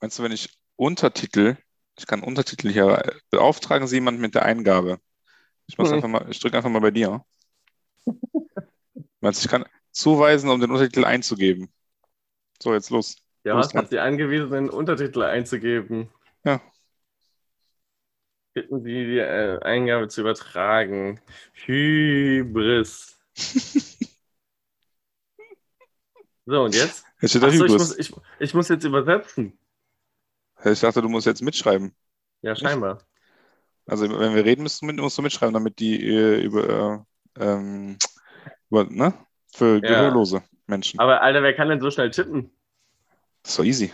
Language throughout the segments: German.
meinst du, wenn ich Untertitel, ich kann Untertitel hier, beauftragen Sie jemanden mit der Eingabe? Ich, mach's Hm. einfach mal, ich drücke einfach mal bei dir. Meinst du, ich kann zuweisen, um den Untertitel einzugeben? So, jetzt los. Ja, bist hast hat Sie angewiesen, den Untertitel einzugeben. Ja. Bitten Sie, die äh, Eingabe zu übertragen. Hybris. So, und jetzt? Achso, ich muss, ich, ich muss jetzt übersetzen. Ich dachte, du musst jetzt mitschreiben. Ja, scheinbar. Also, wenn wir reden, musst du, mit, musst du mitschreiben, damit die äh, über, äh, ähm, über, ne? Für gehörlose Menschen. Aber Alter, wer kann denn so schnell tippen? Das ist doch easy.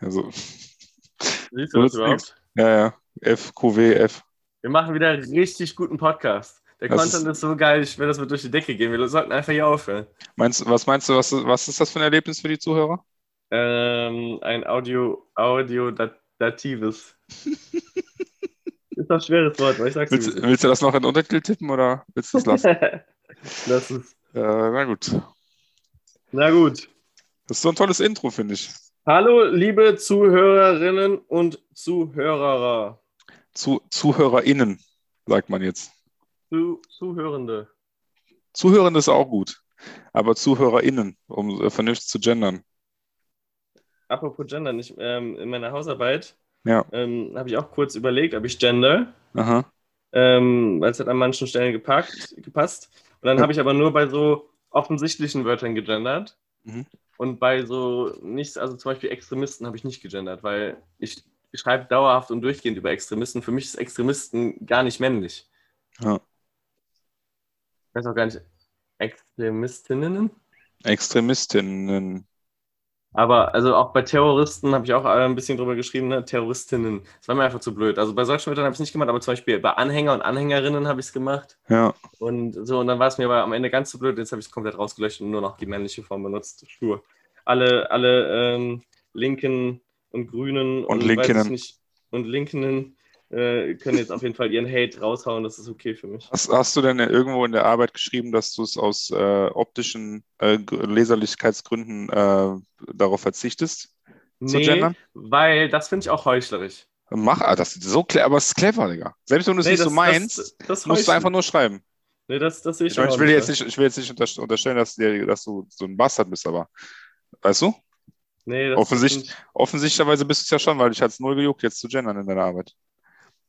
Also, Siehst So du das ist überhaupt? ja, ja. F, Q, W, F. Wir machen wieder einen richtig guten Podcast. Der Das Content ist, so geil, ich will, das wird durch die Decke gehen. Wir sollten einfach hier aufhören. Meinst, was meinst du, was, was ist das für ein Erlebnis für die Zuhörer? Ähm, ein Audio, Audio-Datives. ist doch ein schweres Wort, aber ich sag's. Willst, willst du das noch in Untertitel tippen oder willst du es lassen? äh, das ist. na gut. Na gut. Das ist so ein tolles Intro, finde ich. Hallo, liebe Zuhörerinnen und Zuhörer. Zu, ZuhörerInnen, sagt man jetzt. Zu, Zuhörende. Zuhörende ist auch gut. Aber ZuhörerInnen, um äh, vernünftig zu gendern. Apropos Gender, nicht, ähm, in meiner Hausarbeit Ja. ähm, habe ich auch kurz überlegt, ob ich gender, ähm, weil es hat an manchen Stellen gepackt, gepasst. Und dann habe ich aber nur bei so offensichtlichen Wörtern gegendert. Mhm. Und bei so nichts, also zum Beispiel Extremisten habe ich nicht gegendert, weil ich, ich schreibe dauerhaft und durchgehend über Extremisten. Für mich ist Extremisten gar nicht männlich. Ja. Ich weiß auch gar nicht, Extremistinnen? Extremistinnen. Aber also auch bei Terroristen habe ich auch äh, ein bisschen drüber geschrieben, ne? Terroristinnen. Das war mir einfach zu blöd. Also bei solchen Wörtern habe ich es nicht gemacht, aber zum Beispiel bei Anhänger und Anhängerinnen habe ich es gemacht. Ja. Und so, und dann war es mir aber am Ende ganz zu blöd. Jetzt habe ich es komplett rausgelöscht und nur noch die männliche Form benutzt. Stur. Alle, alle ähm, Linken und Grünen Und ich Linkinnen. nicht, und Linkinnen äh, können jetzt auf jeden Fall ihren Hate raushauen. Das ist okay für mich. Hast, hast du denn irgendwo in der Arbeit geschrieben, dass du es aus äh, optischen äh, Leserlichkeitsgründen äh, darauf verzichtest? Zu Nee, gendern? weil das finde ich auch heuchlerisch. Mach, ah, das ist so clever, aber es ist clever, Digga. Selbst wenn du es Nee, nicht so das- meinst, das, das musst du einfach nur schreiben. Nee, das, das sehe ich, Ich, meine, ich, will jetzt nicht, ich will jetzt nicht unterst- unterstellen, dass, dir, dass du so ein Bastard bist, aber weißt du? Nee, das sind- Offensichtlicherweise bist du es ja schon, weil dich hat es null gejuckt, jetzt zu gendern in deiner Arbeit.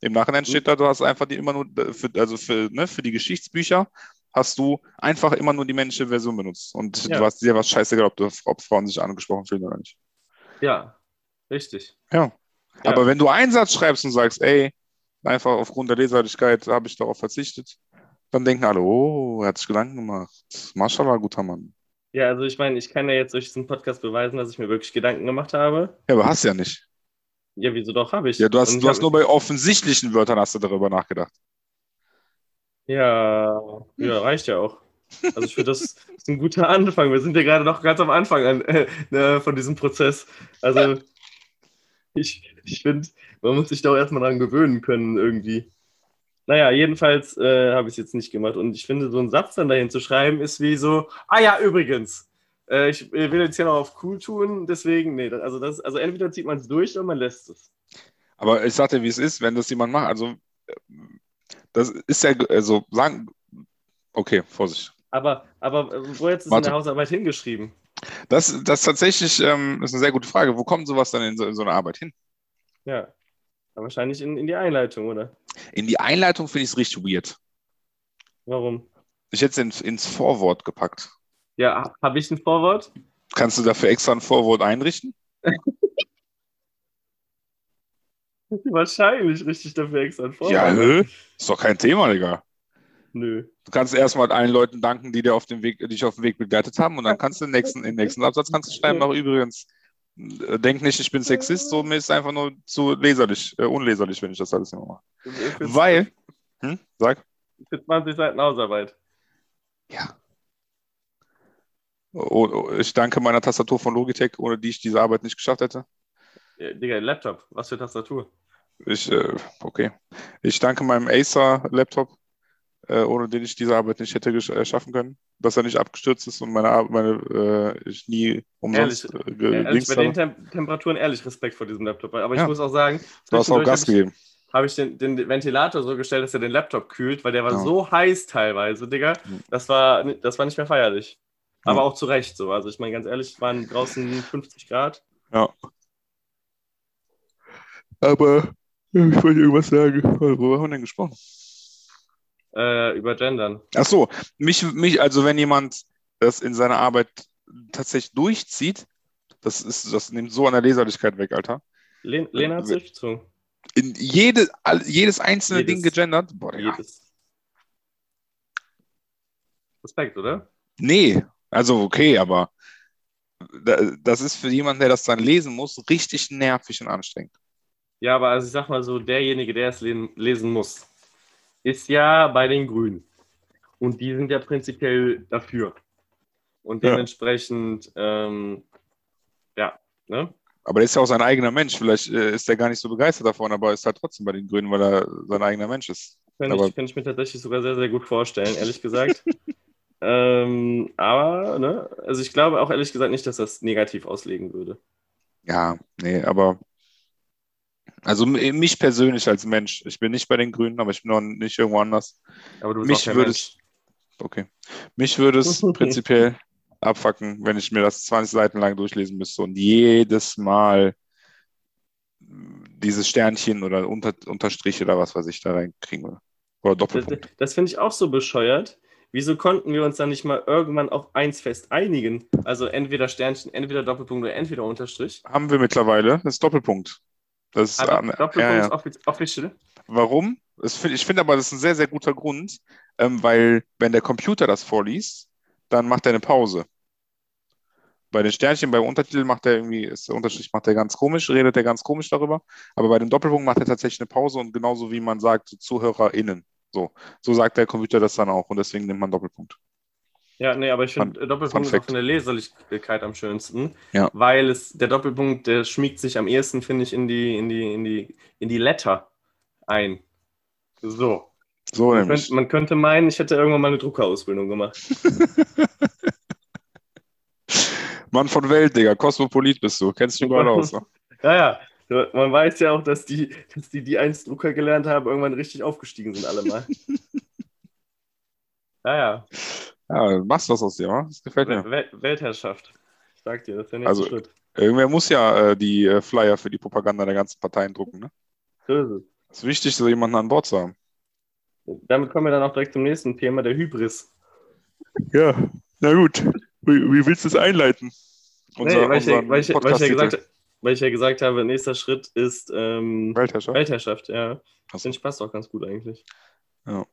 Im Nachhinein steht da, du hast einfach die immer nur, für, also für, ne, für die Geschichtsbücher hast du einfach immer nur die männliche Version benutzt. Und Ja. du hast dir was scheißegal, ob, du, ob Frauen sich angesprochen fühlen oder nicht. Ja, richtig. Ja. Ja. Aber wenn du einen Satz schreibst und sagst, ey, einfach aufgrund der Leserlichkeit habe ich darauf verzichtet, dann denken alle, oh, er hat sich Gedanken gemacht. Mashallah, guter Mann. Ja, also ich meine, ich kann ja jetzt durch diesen Podcast beweisen, dass ich mir wirklich Gedanken gemacht habe. Ja, aber hast ja nicht. Ja, wieso doch, habe ich. Ja, du hast, Und du hast nur bei offensichtlichen Wörtern hast du darüber nachgedacht. Ja, ja, reicht ja auch. Also ich finde, das ist ein guter Anfang. Wir sind ja gerade noch ganz am Anfang an, äh, ne, von diesem Prozess. Also ich, ich finde, man muss sich da auch erstmal dran gewöhnen können irgendwie. Naja, jedenfalls äh, habe ich es jetzt nicht gemacht. Und ich finde, so einen Satz dann dahin zu schreiben, ist wie so, ah ja, übrigens, äh, ich will jetzt hier noch auf cool tun, deswegen, nee, also, das, also entweder zieht man es durch oder man lässt es. Aber ich sag dir, wie es ist, wenn das jemand macht. Also, das ist ja, also, sagen, okay, Vorsicht. Aber, aber äh, wo jetzt ist in Warte. der Hausarbeit hingeschrieben? Das, das tatsächlich ähm, ist eine sehr gute Frage. Wo kommt sowas dann in so, in so eine Arbeit hin? Ja, wahrscheinlich in, in die Einleitung, oder? In die Einleitung finde ich es richtig weird. Warum? Ich hätte es in, ins Vorwort gepackt. Ja, habe ich ein Vorwort? Kannst du dafür extra ein Vorwort einrichten? Wahrscheinlich richtig dafür extra ein Vorwort. Ja, nö. Ist doch kein Thema, Digga. Nö. Du kannst erstmal allen Leuten danken, die dir auf dem Weg, dich auf dem Weg begleitet haben, und dann kannst du den nächsten, den nächsten Absatz kannst du schreiben, auch übrigens, äh, denk nicht, ich bin Sexist, so mir ist einfach nur zu leserlich, äh, unleserlich, wenn ich das alles immer mache. Weil, hm, sag, Für 20 Seiten Hausarbeit. ja. Oh, oh, ich danke meiner Tastatur von Logitech, ohne die ich diese Arbeit nicht geschafft hätte. Ja, Digga, Laptop. Was für Tastatur? Ich, äh, okay. Ich danke meinem Acer-Laptop, äh, ohne den ich diese Arbeit nicht hätte gesch- äh, schaffen können. Dass er nicht abgestürzt ist und meine, Ar- meine äh, ich nie umsonst äh, ge- Ehrlich, Dings bei den. Tem Temperaturen ehrlich Respekt vor diesem Laptop. Aber ich Ja. muss auch sagen, Du hast auch Gas gegeben. habe ich den, den Ventilator so gestellt, dass er den Laptop kühlt, weil der war Ja. so heiß teilweise, Digga. Mhm. Das war, das war nicht mehr feierlich. Ja. Aber auch zu Recht so. Also ich meine, ganz ehrlich, es waren draußen 50 Grad. Ja. Aber ich wollte irgendwas sagen. Worüber haben wir denn gesprochen? Äh, über Gendern. Ach so, mich, mich, also wenn jemand das in seiner Arbeit tatsächlich durchzieht, das ist, das nimmt so an der Leserlichkeit weg, Alter. Len Lena hat Äh, durchgezogen. In jede, all, jedes einzelne Jedes. Ding gegendert. Boah. Jedes. Respekt, oder? Nee, also okay, aber da- das ist für jemanden, der das dann lesen muss, richtig nervig und anstrengend. Ja, aber also ich sag mal so, derjenige, der es lesen, muss, ist ja bei den Grünen. Und die sind ja prinzipiell dafür. Und Ja. dementsprechend, ähm, ja, ne? Aber der ist ja auch sein eigener Mensch. Vielleicht äh, ist er gar nicht so begeistert davon, aber ist halt trotzdem bei den Grünen, weil er sein eigener Mensch ist. Aber- ich, könnte ich mir tatsächlich sogar sehr, sehr gut vorstellen, ehrlich gesagt. ähm, aber, ne, also ich glaube auch ehrlich gesagt nicht, dass das negativ auslegen würde. Ja, nee, aber also mich persönlich als Mensch, ich bin nicht bei den Grünen, aber ich bin noch nicht irgendwo anders. Aber du bist Mich würde es, okay, mich würde es prinzipiell abfacken, wenn ich mir das 20 Seiten lang durchlesen müsste und jedes Mal dieses Sternchen oder Unter, Unterstrich oder was weiß ich da reinkriegen würde. Oder Das, Doppelpunkt. das finde ich auch so bescheuert. Wieso konnten wir uns dann nicht mal irgendwann auf eins fest einigen? Also entweder Sternchen, entweder Doppelpunkt oder entweder Unterstrich. Haben wir mittlerweile, das ist Doppelpunkt. Das ist, Aber an- Doppelpunkt ja, ja. official. Warum? Find, ich finde aber, das ist ein sehr, sehr guter Grund, ähm, weil wenn der Computer das vorliest, dann macht er eine Pause. Bei den Sternchen, beim Untertitel macht er irgendwie, ist der Unterstrich macht er ganz komisch, redet er ganz komisch darüber. Aber bei dem Doppelpunkt macht er tatsächlich eine Pause und genauso wie man sagt, ZuhörerInnen. So, so sagt der Computer das dann auch und deswegen nimmt man Doppelpunkt. Ja, nee, aber ich finde Fun- Doppelpunkt ist auch von der Leserlichkeit am schönsten. Ja. Weil es, der Doppelpunkt, der schmiegt sich am ehesten, finde ich, in die, in die, in die, in die Letter ein. So. So Man könnte, man könnte meinen, ich hätte irgendwann mal eine Druckerausbildung gemacht. Mann von Welt, Digga, Kosmopolit bist du, kennst dich überall aus. Ne? Ja, ja. Man weiß ja auch, dass die, dass die, die einst Drucker gelernt haben, irgendwann richtig aufgestiegen sind, alle mal. ja, ja. Ja, du machst was aus dir, wa? Das gefällt mir. Wel Weltherrschaft. Ich sag dir, das ist der nächste Also- Schritt. Irgendwer muss ja äh, die äh, Flyer für die Propaganda der ganzen Parteien drucken, ne? So ist es. Es ist wichtig, so jemanden an Bord zu haben. Damit kommen wir dann auch direkt zum nächsten Thema, der Hybris. Ja, na gut. Wie, wie willst du es einleiten? Nee, weil, ich ja, weil, ich, weil, ich ja gesagt, weil ich ja gesagt habe, nächster Schritt ist ähm, Weltherrschaft. Weltherrschaft, ja. Finde ich passt auch ganz gut eigentlich. Ja.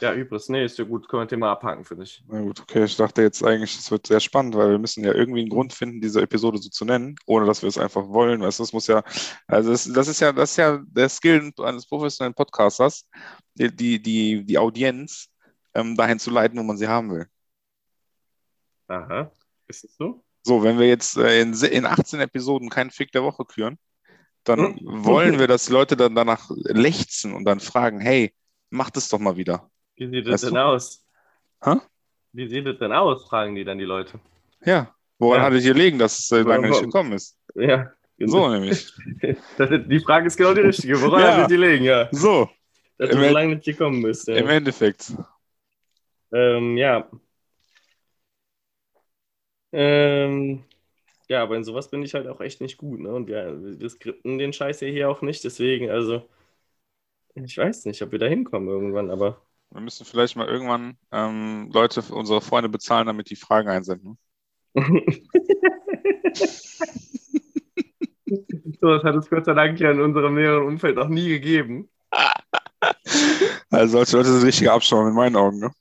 Ja, Hybris, nee, ist ja gut, können wir Thema abhaken, finde ich. Na gut, okay. Ich dachte jetzt eigentlich, es wird sehr spannend, weil wir müssen ja irgendwie einen Grund finden, diese Episode so zu nennen, ohne dass wir es einfach wollen. Weißt du, das muss ja, also das, das ist ja, das ist ja der Skill eines professionellen Podcasters, die, die, die, die Audienz ähm, dahin zu leiten, wo man sie haben will. Aha. Ist es so? So, wenn wir jetzt äh, in, in 18 Episoden keinen Fick der Woche küren, dann wollen wir, dass die Leute dann danach lechzen und dann fragen, hey, mach das doch mal wieder. Wie sieht es Weißt denn du? aus? Hä? Wie sieht es denn aus, fragen die dann die Leute. Ja, woran Ja. hat es hier liegen, dass es äh, lange nicht gekommen ist? Ja, So nämlich. Das, die Frage ist genau die richtige. Woran Ja. wird die liegen, ja? So, Dass Im du so lange nicht gekommen bist. im Ja. Endeffekt. Ähm, ja. Ähm, ja, aber in sowas bin ich halt auch echt nicht gut, ne? Und wir, wir skripten den Scheiß ja hier auch nicht, deswegen, also, ich weiß nicht, ob wir da hinkommen irgendwann, aber. Wir müssen vielleicht mal irgendwann ähm, Leute, unsere Freunde bezahlen, damit die Fragen einsenden. so, das hat es Gott sei Dank ja in unserem näheren Umfeld noch nie gegeben. Also solche Leute sind richtige Abschauen in meinen Augen. Ne?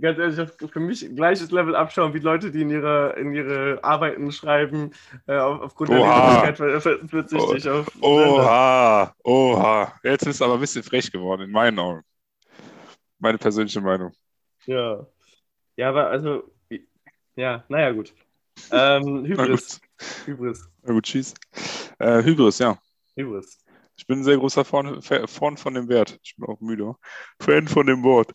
Ganz ehrlich, für mich gleiches Level abschauen wie Leute, die in ihre, in ihre Arbeiten schreiben, äh, auf, aufgrund der Oha. Ver- ver- verzichtig auf. Oha, oha. Jetzt ist es aber ein bisschen frech geworden, in meinen Augen. Meine persönliche Meinung. Ja. Ja, aber also, ja, naja, gut. Ähm, Hybris. gut, Hybris. na gut, tschüss. Äh, Hybris, ja. Hybris. Ich bin ein sehr großer Fan, Fan von dem Wert. Ich bin auch müde. Fan von dem Wort.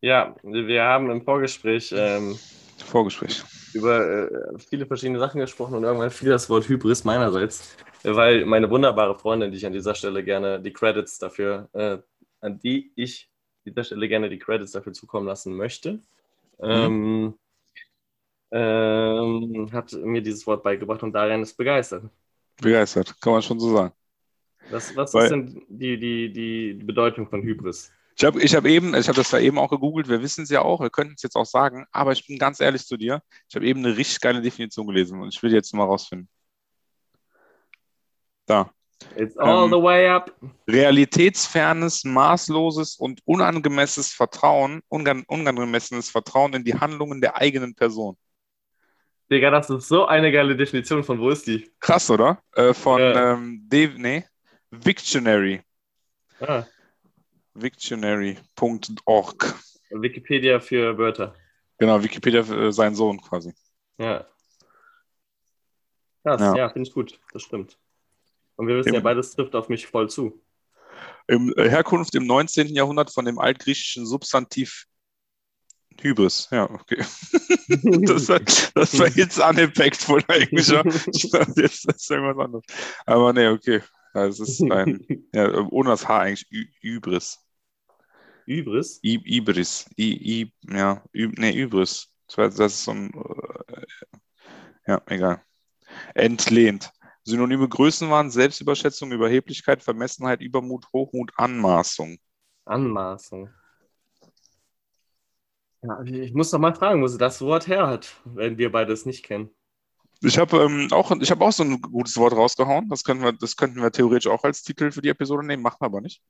Ja, wir haben im Vorgespräch ähm, Vorgespräch. über äh, viele verschiedene Sachen gesprochen und irgendwann fiel das Wort Hybris meinerseits, weil meine wunderbare Freundin, die ich an dieser Stelle gerne die Credits dafür, äh, an die ich an dieser Stelle gerne die Credits dafür zukommen lassen möchte, ähm, ähm, hat mir dieses Wort beigebracht und darin ist begeistert. Begeistert, kann man schon so sagen. Was, was Weil- ist denn die, die, die Bedeutung von Hybris? Ich habe ich hab eben, ich habe das da eben auch gegoogelt, wir wissen es ja auch, wir könnten es jetzt auch sagen, aber ich bin ganz ehrlich zu dir, ich habe eben eine richtig geile Definition gelesen und ich will die jetzt mal rausfinden. Da. It's all Ähm, the way up. Realitätsfernes, maßloses und unangemessenes Vertrauen, unangemessenes Vertrauen in die Handlungen der eigenen Person. Digga, das ist so eine geile Definition. Von wo ist die? Krass, oder? Äh, von Ja. ähm, Dave, nee, Victionary. Ah, Victionary.org. Wikipedia für Wörter. Genau, Wikipedia äh, sein Sohn quasi. Ja. Krass, Ja. ja, finde ich gut. Das stimmt. Und wir wissen ja, Im- beides trifft auf mich voll zu. Im, äh, Herkunft im 19. Jahrhundert von dem altgriechischen Substantiv Hybris. Ja, okay. Das war, das war jetzt unimpactful eigentlich. Ja. Ich dachte, jetzt ist irgendwas anderes. Aber nee, okay. Ja, Es ist ein, ja, ohne das H eigentlich Hybris. Hybris? I, Ibris. I, I, ja, Ü, nee, Hybris. Das, ist so ein, äh, ja, egal. Entlehnt. Synonyme Größen waren Selbstüberschätzung, Überheblichkeit, Vermessenheit, Übermut, Hochmut, Anmaßung. Anmaßung. Ja, ich muss doch mal fragen, wo sie das Wort her hat, wenn wir beides nicht kennen. Ich habe ähm, auch, ich hab auch so ein gutes Wort rausgehauen. Das, können wir, das könnten wir theoretisch auch als Titel für die Episode nehmen, machen wir aber nicht.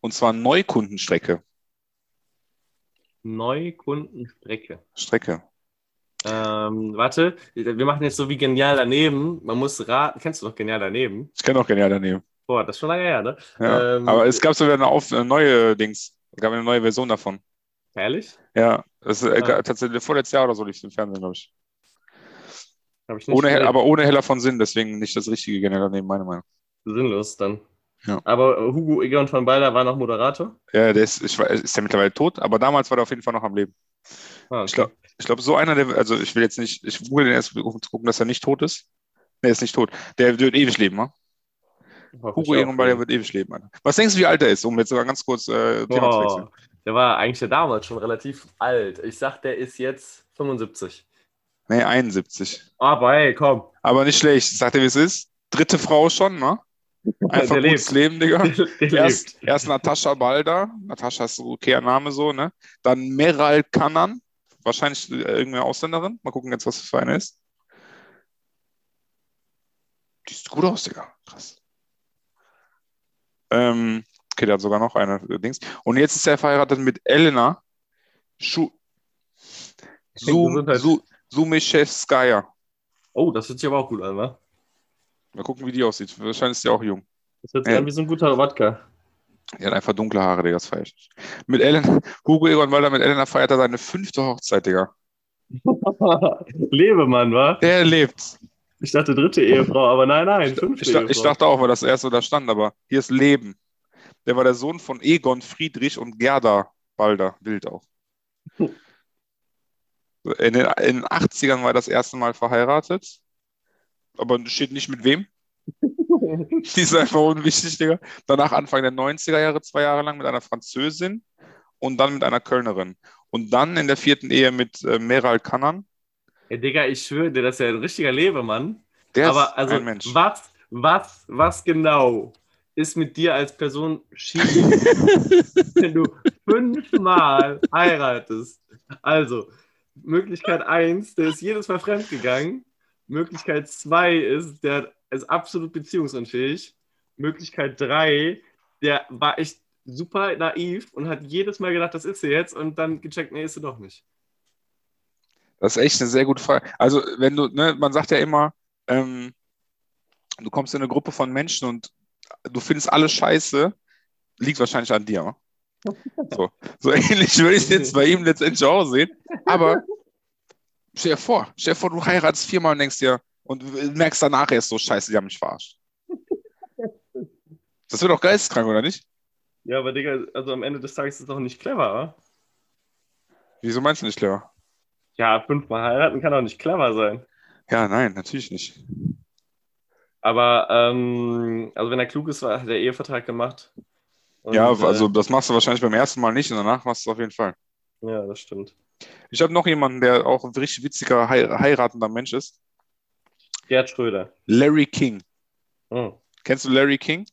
Und zwar Neukundenstrecke. Neukundenstrecke. Strecke. Ähm, warte, wir machen jetzt so wie genial daneben. Man muss raten. Kennst du noch genial daneben? Ich kenne auch genial daneben. Boah, das ist schon lange her, ne? Ja. Ähm, aber es gab sogar eine, auf, eine neue Dings. Es gab eine neue Version davon. Ehrlich? Ja, das ist äh, Ah. tatsächlich vorletztes Jahr oder so lief es im Fernsehen, glaube ich. Hab ich nicht Ohne, gesehen. aber ohne heller von Sinn, deswegen nicht das richtige genial daneben, meine Meinung. Sinnlos dann. Ja. Aber äh, Hugo Egon von Balder war noch Moderator? Ja, der ist, ich, ist ja mittlerweile tot, aber damals war der auf jeden Fall noch am Leben. Ah, Ich glaube, ich glaub, so einer, der, also ich will jetzt nicht, ich google den erst, um zu gucken, dass er nicht tot ist. Nee, er ist nicht tot. Der wird ewig leben, ne? Hugo ich auch. Ehrenball, der wird ewig leben. Alter. Was denkst du, wie alt er ist, um jetzt sogar ganz kurz äh, Thema zu wechseln? Der war eigentlich ja damals schon relativ alt. Ich sag, der ist jetzt 75. Nee, 71. Aber hey, komm. Aber nicht schlecht. Sagt er, wie es ist? Dritte Frau schon, ne? Einfach Der gutes lebt. Leben, Digga. Der, Erst, lebt. erst Natascha Balda. Natascha ist so okayer Name so, ne? Dann Meral Kanan. Wahrscheinlich äh, irgendeine Ausländerin. Mal gucken jetzt, was das für eine ist. Die sieht gut aus, Digga. Krass. Ähm, okay, der hat sogar noch eine äh, Dings. Und jetzt ist er verheiratet mit Elena Schu. Oh, das hört sich aber auch gut an, wa? Mal gucken, wie die aussieht. Wahrscheinlich ist sie auch jung. Das hört sich an wie so ein guter Wodka. Die hat einfach dunkle Haare, Digga, das feier ich nicht. Mit Elena, Hugo Egon Walder mit Elena feiert er seine fünfte Hochzeit, Digga. Lebemann, wa? Der lebt. Ich dachte dritte Ehefrau, aber nein, nein, fünfte Ich, da- ich Ehefrau. dachte auch, weil das erste da stand, aber hier ist Leben. Der war der Sohn von Egon Friedrich und Gerda Balder, Wild auch. In den, in den 80ern war er das erste Mal verheiratet, aber steht nicht mit wem. Die ist einfach unwichtig, Digga. Danach Anfang der 90er Jahre, zwei Jahre lang mit einer Französin und dann mit einer Kölnerin. Und dann in der vierten Ehe mit äh, Meral Kanan. Ja, Digga, ich schwöre dir, das ist ja ein richtiger Lebemann. Der aber ist also, ein Mensch. was, was, was genau ist mit dir als Person schief, wenn du fünfmal heiratest? Also, Möglichkeit 1, der ist jedes Mal fremdgegangen. Möglichkeit 2 ist, der ist absolut beziehungsunfähig. Möglichkeit 3, der war echt super naiv und hat jedes Mal gedacht, das ist sie jetzt und dann gecheckt, nee, ist sie doch nicht. Das ist echt eine sehr gute Frage. Also, wenn du, ne, man sagt ja immer, ähm, du kommst in eine Gruppe von Menschen und du findest alles scheiße, liegt wahrscheinlich an dir. So, so ähnlich würde ich es jetzt bei ihm letztendlich auch sehen. Aber stell dir vor, stell dir vor, du heiratest viermal und denkst dir, und merkst danach erst so, scheiße, die haben mich verarscht. Das wird doch geisteskrank, oder nicht? Ja, aber Digga, also am Ende des Tages ist es doch nicht clever, oder? Wieso meinst du nicht clever? Ja, fünfmal heiraten kann doch nicht clever sein. Ja, nein, natürlich nicht. Aber, ähm, also wenn er klug ist, hat er Ehevertrag gemacht. Und, ja, äh, also das machst du wahrscheinlich beim ersten Mal nicht und danach machst du es auf jeden Fall. ja, das stimmt. Ich habe noch jemanden, der auch ein richtig witziger, hei- heiratender Mensch ist. Gerd Schröder. Larry King. Hm. Kennst du Larry King?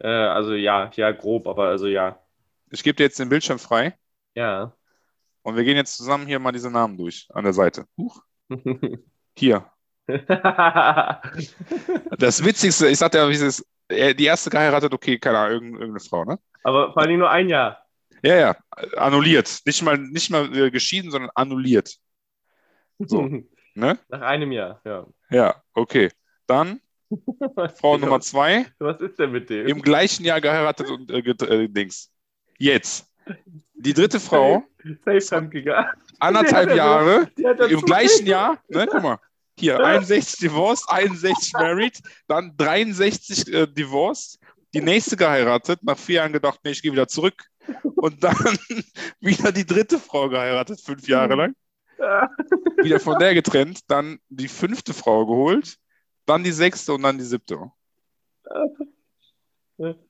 Äh, also ja, ja, grob, aber also ja. Ich gebe dir jetzt den Bildschirm frei Ja. und wir gehen jetzt zusammen hier mal diese Namen durch an der Seite. Huch. Hier. Das Witzigste, ich sagte ja, wie es ist, er- die erste geheiratet, okay, keine Ahnung, irgendeine Frau, ne? aber vor allem nur ein Jahr. Ja, ja, annulliert. Nicht mal, nicht mal äh, geschieden, sondern annulliert. So. Ne? Nach einem Jahr, ja. Ja, okay. Dann Frau Nummer zwei, Was ist denn mit dem? im gleichen Jahr geheiratet und äh, äh, Dings. Jetzt. Die dritte Frau, Safe fremdgegangen. anderthalb er Jahre, im gleichen Jahr, ne, guck mal, hier 61 divorced, 61 married, dann 63 äh, divorced, die nächste geheiratet, nach vier Jahren gedacht, nee, ich gehe wieder zurück und dann wieder die dritte Frau geheiratet, fünf Jahre lang, wieder von der getrennt, dann die fünfte Frau geholt, dann die sechste und dann die siebte.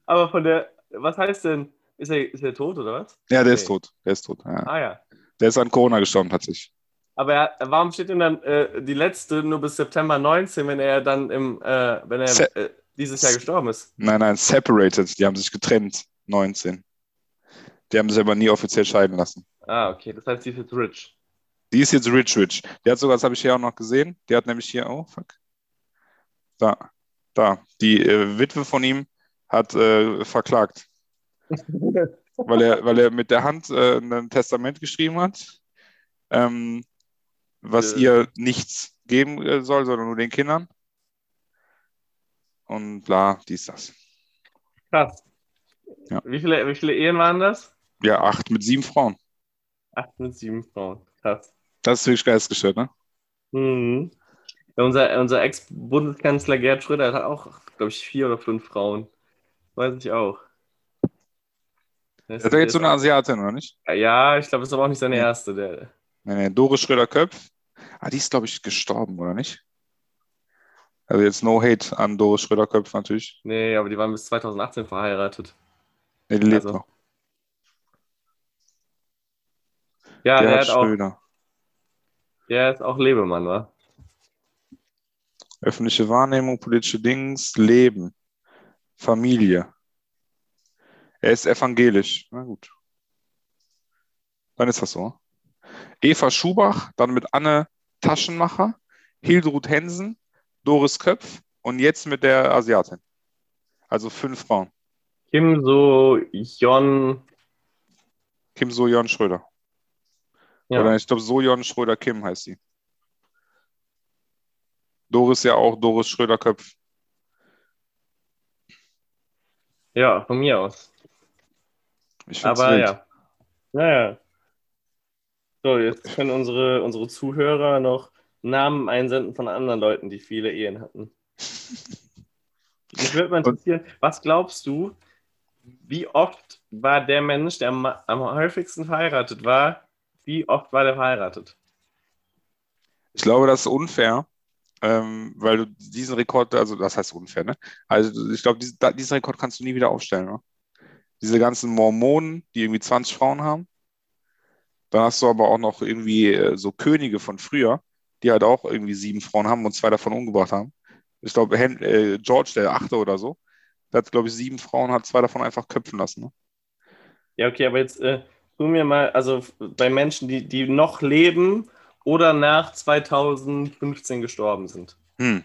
Aber von der, was heißt denn, ist er, ist er tot oder was? Ja, der ist Okay. tot, der ist tot. Ja. Ah ja. Der ist an Corona gestorben tatsächlich. Aber er, warum steht denn dann äh, die letzte nur bis September 19, wenn er dann im, äh, wenn er äh, dieses Jahr gestorben ist? Nein, nein, separated, die haben sich getrennt, 19. Die haben sich aber nie offiziell scheiden lassen. Ah, okay, das heißt, sie ist jetzt rich. Die ist jetzt Rich Rich. Der hat sogar, das habe ich hier auch noch gesehen, der hat nämlich hier, oh fuck. Da, da. Die äh, Witwe von ihm hat äh, verklagt, weil er, weil er mit der Hand äh, ein Testament geschrieben hat, ähm, was Äh. ihr nichts geben äh, soll, sondern nur den Kindern. Und bla, dies, das. Krass. Ja. Wie, viele, wie viele Ehen waren das? Ja, acht mit sieben Frauen. Acht mit sieben Frauen. Krass. Das ist wirklich geistesgestört, ne? Mhm. Ja, unser unser Ex-Bundeskanzler Gerd Schröder hat auch, glaube ich, vier oder fünf Frauen. Weiß ich auch. Das Hat er jetzt so eine Asiatin, oder nicht? Ja, ich glaube, das ist aber auch nicht seine erste. Der, Nee, nee, Doris Schröder-Köpf. Ah, die ist, glaube ich, gestorben, oder nicht? Also jetzt no hate an Doris Schröder-Köpf natürlich. nee, aber die waren bis 2018 verheiratet. Nee, die lebt Also, noch. Ja, der, Gerhard hat auch, Schröder. der ist auch Lebemann, wa? Öffentliche Wahrnehmung, politische Dings, Leben, Familie. Er ist evangelisch. Na gut. Dann ist das so. Eva Schubach, dann mit Anne Taschenmacher, Hilderud Hensen, Doris Köpf und jetzt mit der Asiatin. Also fünf Frauen. Kim So Jon. Kim So-Jon Schröder. Ja. Oder ich glaube, Sojon Schröder Kim heißt sie. Doris ja auch, Doris Schröder Köpf. ja, von mir aus. Ich Aber wild. ja. Naja. So, jetzt können unsere, unsere Zuhörer noch Namen einsenden von anderen Leuten, die viele Ehen hatten. Mich würde mal interessieren, was glaubst du, wie oft war der Mensch, der am, am häufigsten verheiratet war, wie oft war der verheiratet? Ich glaube, das ist unfair, ähm, weil du diesen Rekord, also das heißt unfair, ne? Also ich glaube, diesen, diesen Rekord kannst du nie wieder aufstellen, ne? Diese ganzen Mormonen, die irgendwie 20 Frauen haben. Dann hast du aber auch noch irgendwie äh, so Könige von früher, die halt auch irgendwie sieben Frauen haben und zwei davon umgebracht haben. Ich glaube, äh, George, der Achte oder so, der hat, glaube ich, sieben Frauen, hat zwei davon einfach köpfen lassen. Ne? Ja, okay, aber jetzt äh, tu mir mal, also bei Menschen, die, die noch leben oder nach 2015 gestorben sind. Hm.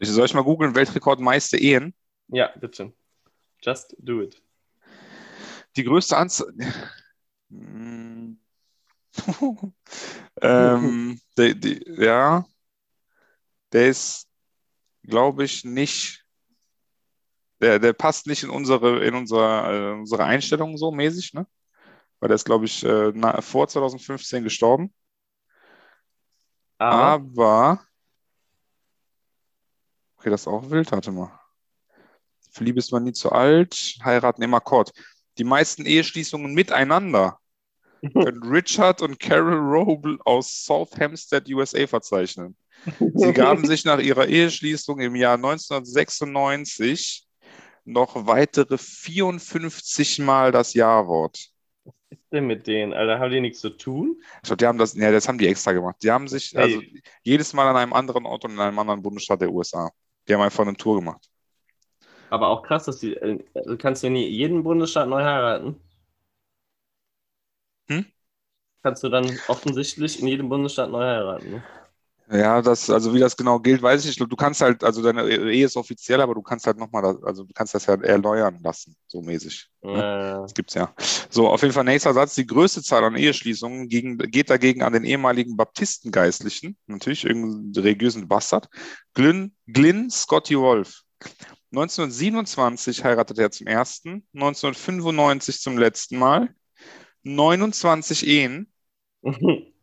Soll ich mal googeln, Weltrekord meiste Ehen? Ja, bitte. Just do it. Die größte Anzahl. Hm. ähm, der, die, ja, der ist, glaube ich, nicht. Der, der passt nicht in unsere, in unsere, äh, unsere Einstellung so mäßig, ne? Weil der ist, glaube ich, äh, na, vor 2015 gestorben. Aber, Aber. Okay, das ist auch wild, warte mal. Für Liebe ist man nie zu alt. Heiraten im Akkord. Die meisten Eheschließungen miteinander können Richard und Carol Roble aus South Hampstead, USA verzeichnen. Sie gaben sich nach ihrer Eheschließung im Jahr 1996 noch weitere 54 Mal das Ja-Wort. Was ist denn mit denen, Alter? Haben die nichts zu tun? Ich glaube, die haben das, ja, das haben die extra gemacht. Die haben sich Hey. also jedes Mal an einem anderen Ort und in einem anderen Bundesstaat der USA. Die haben einfach eine Tour gemacht. Aber auch krass, dass die. Also kannst du in jeden Bundesstaat neu heiraten? Hm? Kannst du dann offensichtlich in jedem Bundesstaat neu heiraten? Ne? Ja, das, also wie das genau gilt, weiß ich nicht. Du kannst halt, also deine Ehe ist offiziell, aber du kannst halt nochmal, also du kannst das ja erneuern lassen, so mäßig. Äh, Das gibt's ja. So, auf jeden Fall nächster Satz. Die größte Zahl an Eheschließungen gegen, geht dagegen an den ehemaligen Baptistengeistlichen, natürlich irgendeinen religiösen Bastard, Glyn, Glyn Scotty Wolf. 1927 heiratete er zum ersten, 1995 zum letzten Mal, 29 Ehen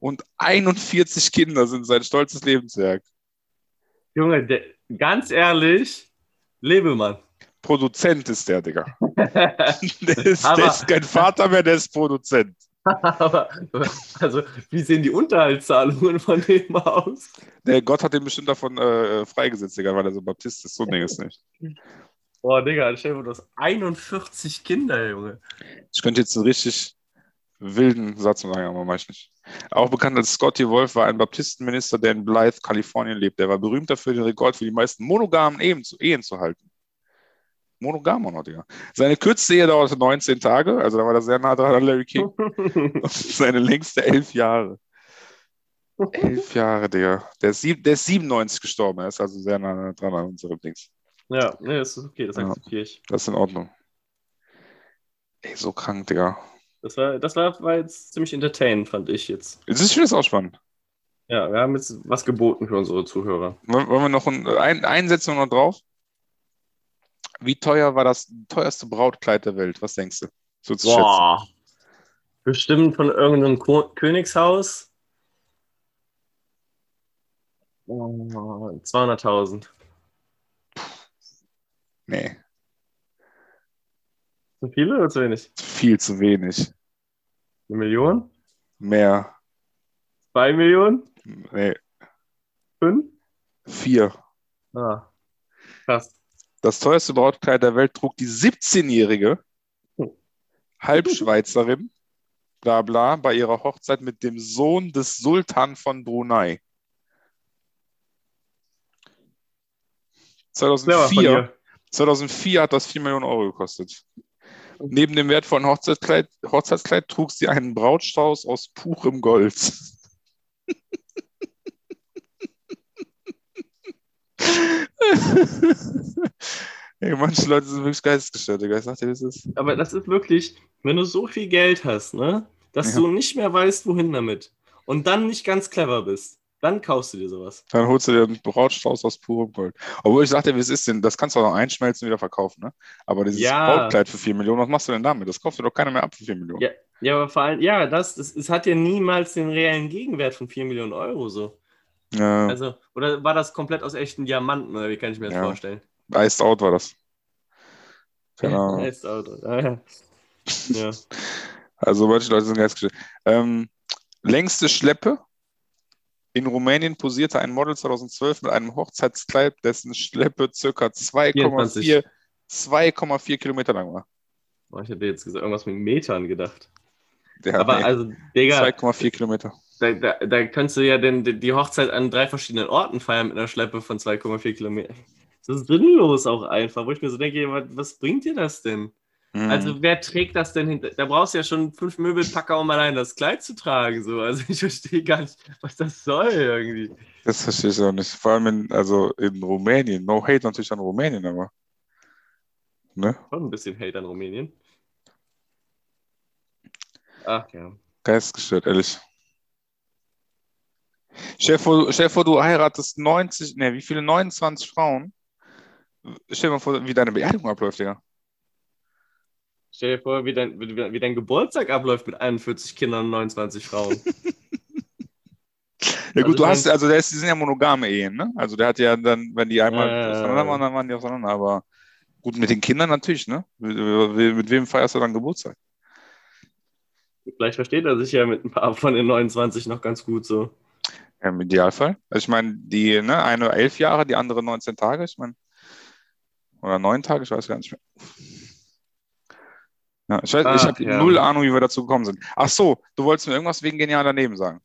und 41 Kinder sind sein stolzes Lebenswerk. Junge, der, ganz ehrlich, Lebemann. Produzent ist der, Digga. Der ist, Aber- der ist kein Vater mehr, der ist Produzent. Aber, also, wie sehen die Unterhaltszahlungen von dem aus? Der Gott hat den bestimmt davon äh, freigesetzt, Digga, weil er so Baptist ist. So ein Ding ist nicht. Boah, Digga, stell dir vor, du hast 41 Kinder, Junge. Ich könnte jetzt einen richtig wilden Satz sagen, aber mach ich nicht. Auch bekannt als Scotty Wolf war ein Baptistenminister, der in Blythe, Kalifornien lebt. Der war berühmt dafür, den Rekord für die meisten monogamen Ehen zu, Ehen zu halten. Monogam auch noch, Digga. Seine kürzeste Ehe dauerte 19 Tage, also da war er sehr nah dran an Larry King. Seine längste elf Jahre. Elf Jahre, Digga. Der ist, sieb, der ist 97 gestorben, er ist also sehr nah dran an unserem Dings. ja, nee, das ist okay, das Ja. akzeptiere ich. Das ist in Ordnung. Ey, so krank, Digga. Das war, das war, war jetzt ziemlich entertainend, fand ich jetzt. Jetzt ist auch spannend. Ja, wir haben jetzt was geboten für unsere Zuhörer. Wollen wir noch ein, ein, einsetzen noch drauf? Wie teuer war das teuerste Brautkleid der Welt? Was denkst du? So zu schätzen. Boah. Bestimmt von irgendeinem Ko Königshaus. Oh, 200.000. Nee, Zu viele oder zu wenig? viel zu wenig. Eine Million? Mehr. Zwei Millionen? Nee, Fünf? vier. Ah. Krass. Das teuerste Brautkleid der Welt trug die 17-jährige Halbschweizerin, bla bla, bei ihrer Hochzeit mit dem Sohn des Sultan von Brunei. Clever von 2004, dir. 2004 hat das 4 Millionen Euro gekostet. Neben dem wertvollen Hochzeitskleid, Hochzeitskleid trug sie einen Brautstrauß aus purem Gold. Ey, manche Leute sind wirklich geistesgestört, Digga. Ich sag dir, das ist. Aber das ist wirklich, wenn du so viel Geld hast, ne, dass Ja. du nicht mehr weißt, wohin damit und dann nicht ganz clever bist, dann kaufst du dir sowas. Dann holst du dir einen Brautstrauß aus purem Gold. Obwohl ich sagte, wie es ist denn, das kannst du auch noch einschmelzen und wieder verkaufen, ne? Aber dieses Ja. Brautkleid für 4 Millionen, was machst du denn damit? Das kauft dir doch keiner mehr ab für 4 Millionen. Ja. Ja, aber vor allem, ja, das, das, es hat ja niemals den reellen Gegenwert von 4 Millionen Euro so. Ja, Also, oder war das komplett aus echten Diamanten, oder wie kann ich mir das Ja. vorstellen? Iced Out war das. Heißt Auto. Ah, ja. Also manche Leute sind geistesgestört. Ähm, längste Schleppe. In Rumänien posierte ein Model 2012 mit einem Hochzeitskleid, dessen Schleppe circa 2,4 2,4 Kilometer lang war. Boah, ich hätte jetzt gesagt, irgendwas mit Metern gedacht. Der aber nee, also, Digga, 2,4 Kilometer. da, da, da könntest du ja den, die Hochzeit an drei verschiedenen Orten feiern mit einer Schleppe von 2,4 Kilometern. Das ist sinnlos auch einfach, wo ich mir so denke, was, was bringt dir das denn? Mhm. Also wer trägt das denn hinter? Da brauchst du ja schon fünf Möbelpacker, um allein das Kleid zu tragen. So. Also ich verstehe gar nicht, was das soll irgendwie. das verstehe ich auch nicht. Vor allem in, also in Rumänien. No hate natürlich an Rumänien, aber. Ne? Schon ein bisschen Hate an Rumänien. Ach ja. Geistesgestört, ehrlich. Stell dir vor, stell vor, du heiratest 90, ne, wie viele? 29 Frauen. Stell dir mal vor, wie deine Beerdigung abläuft, Digga. Stell dir vor, wie dein, wie, dein Geburtstag abläuft mit 41 Kindern und 29 Frauen. Ja gut, Also du hast, also der ist, die sind ja monogame Ehen, ne? Also der hat ja dann, wenn die einmal Äh. auseinander waren, dann waren die auseinander, aber Gut, mit den Kindern natürlich, ne? Mit, mit wem feierst du dann Geburtstag? Vielleicht versteht er sich ja mit ein paar von den 29 noch ganz gut so. Ja, Im Idealfall. Also ich meine, die ne, eine elf Jahre, die andere 19 Tage, ich meine, oder neun Tage, ich weiß gar nicht mehr. Ja, ich Ah, ich habe ja. null Ahnung, wie wir dazu gekommen sind. Ach so, du wolltest mir irgendwas wegen genial daneben sagen.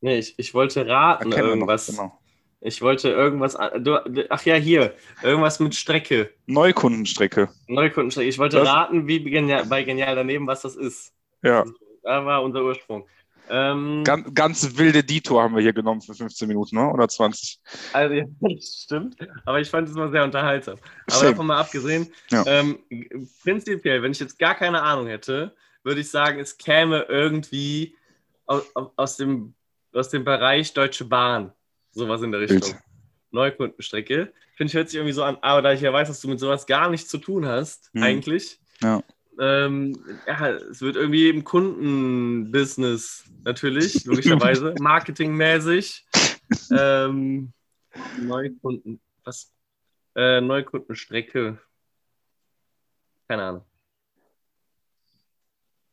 Nee, ich, ich wollte raten Erkennen wir noch, irgendwas. genau. Ich wollte irgendwas. Du, ach ja, hier. Irgendwas mit Strecke. Neukundenstrecke. Neukundenstrecke. Ich wollte Das- raten, wie genial, bei Genial daneben, was das ist. Ja, Da war unser Ursprung. Ähm, ganz, ganz wilde Detour haben wir hier genommen für 15 Minuten, ne? oder 20. also, ja, das stimmt. Aber ich fand es mal sehr unterhaltsam. Aber Same. davon mal abgesehen, Ja. ähm, prinzipiell, wenn ich jetzt gar keine Ahnung hätte, würde ich sagen, es käme irgendwie aus, aus, dem, aus dem Bereich Deutsche Bahn. Sowas in der Richtung. Wild. Neukundenstrecke. Finde ich, hört sich irgendwie so an, aber da ich ja weiß, dass du mit sowas gar nichts zu tun hast, Hm. eigentlich. Ja. Ähm, ja, es wird irgendwie im Kundenbusiness natürlich, logischerweise, marketingmäßig. ähm, Neukunden, was? Äh, Neukundenstrecke. Keine Ahnung.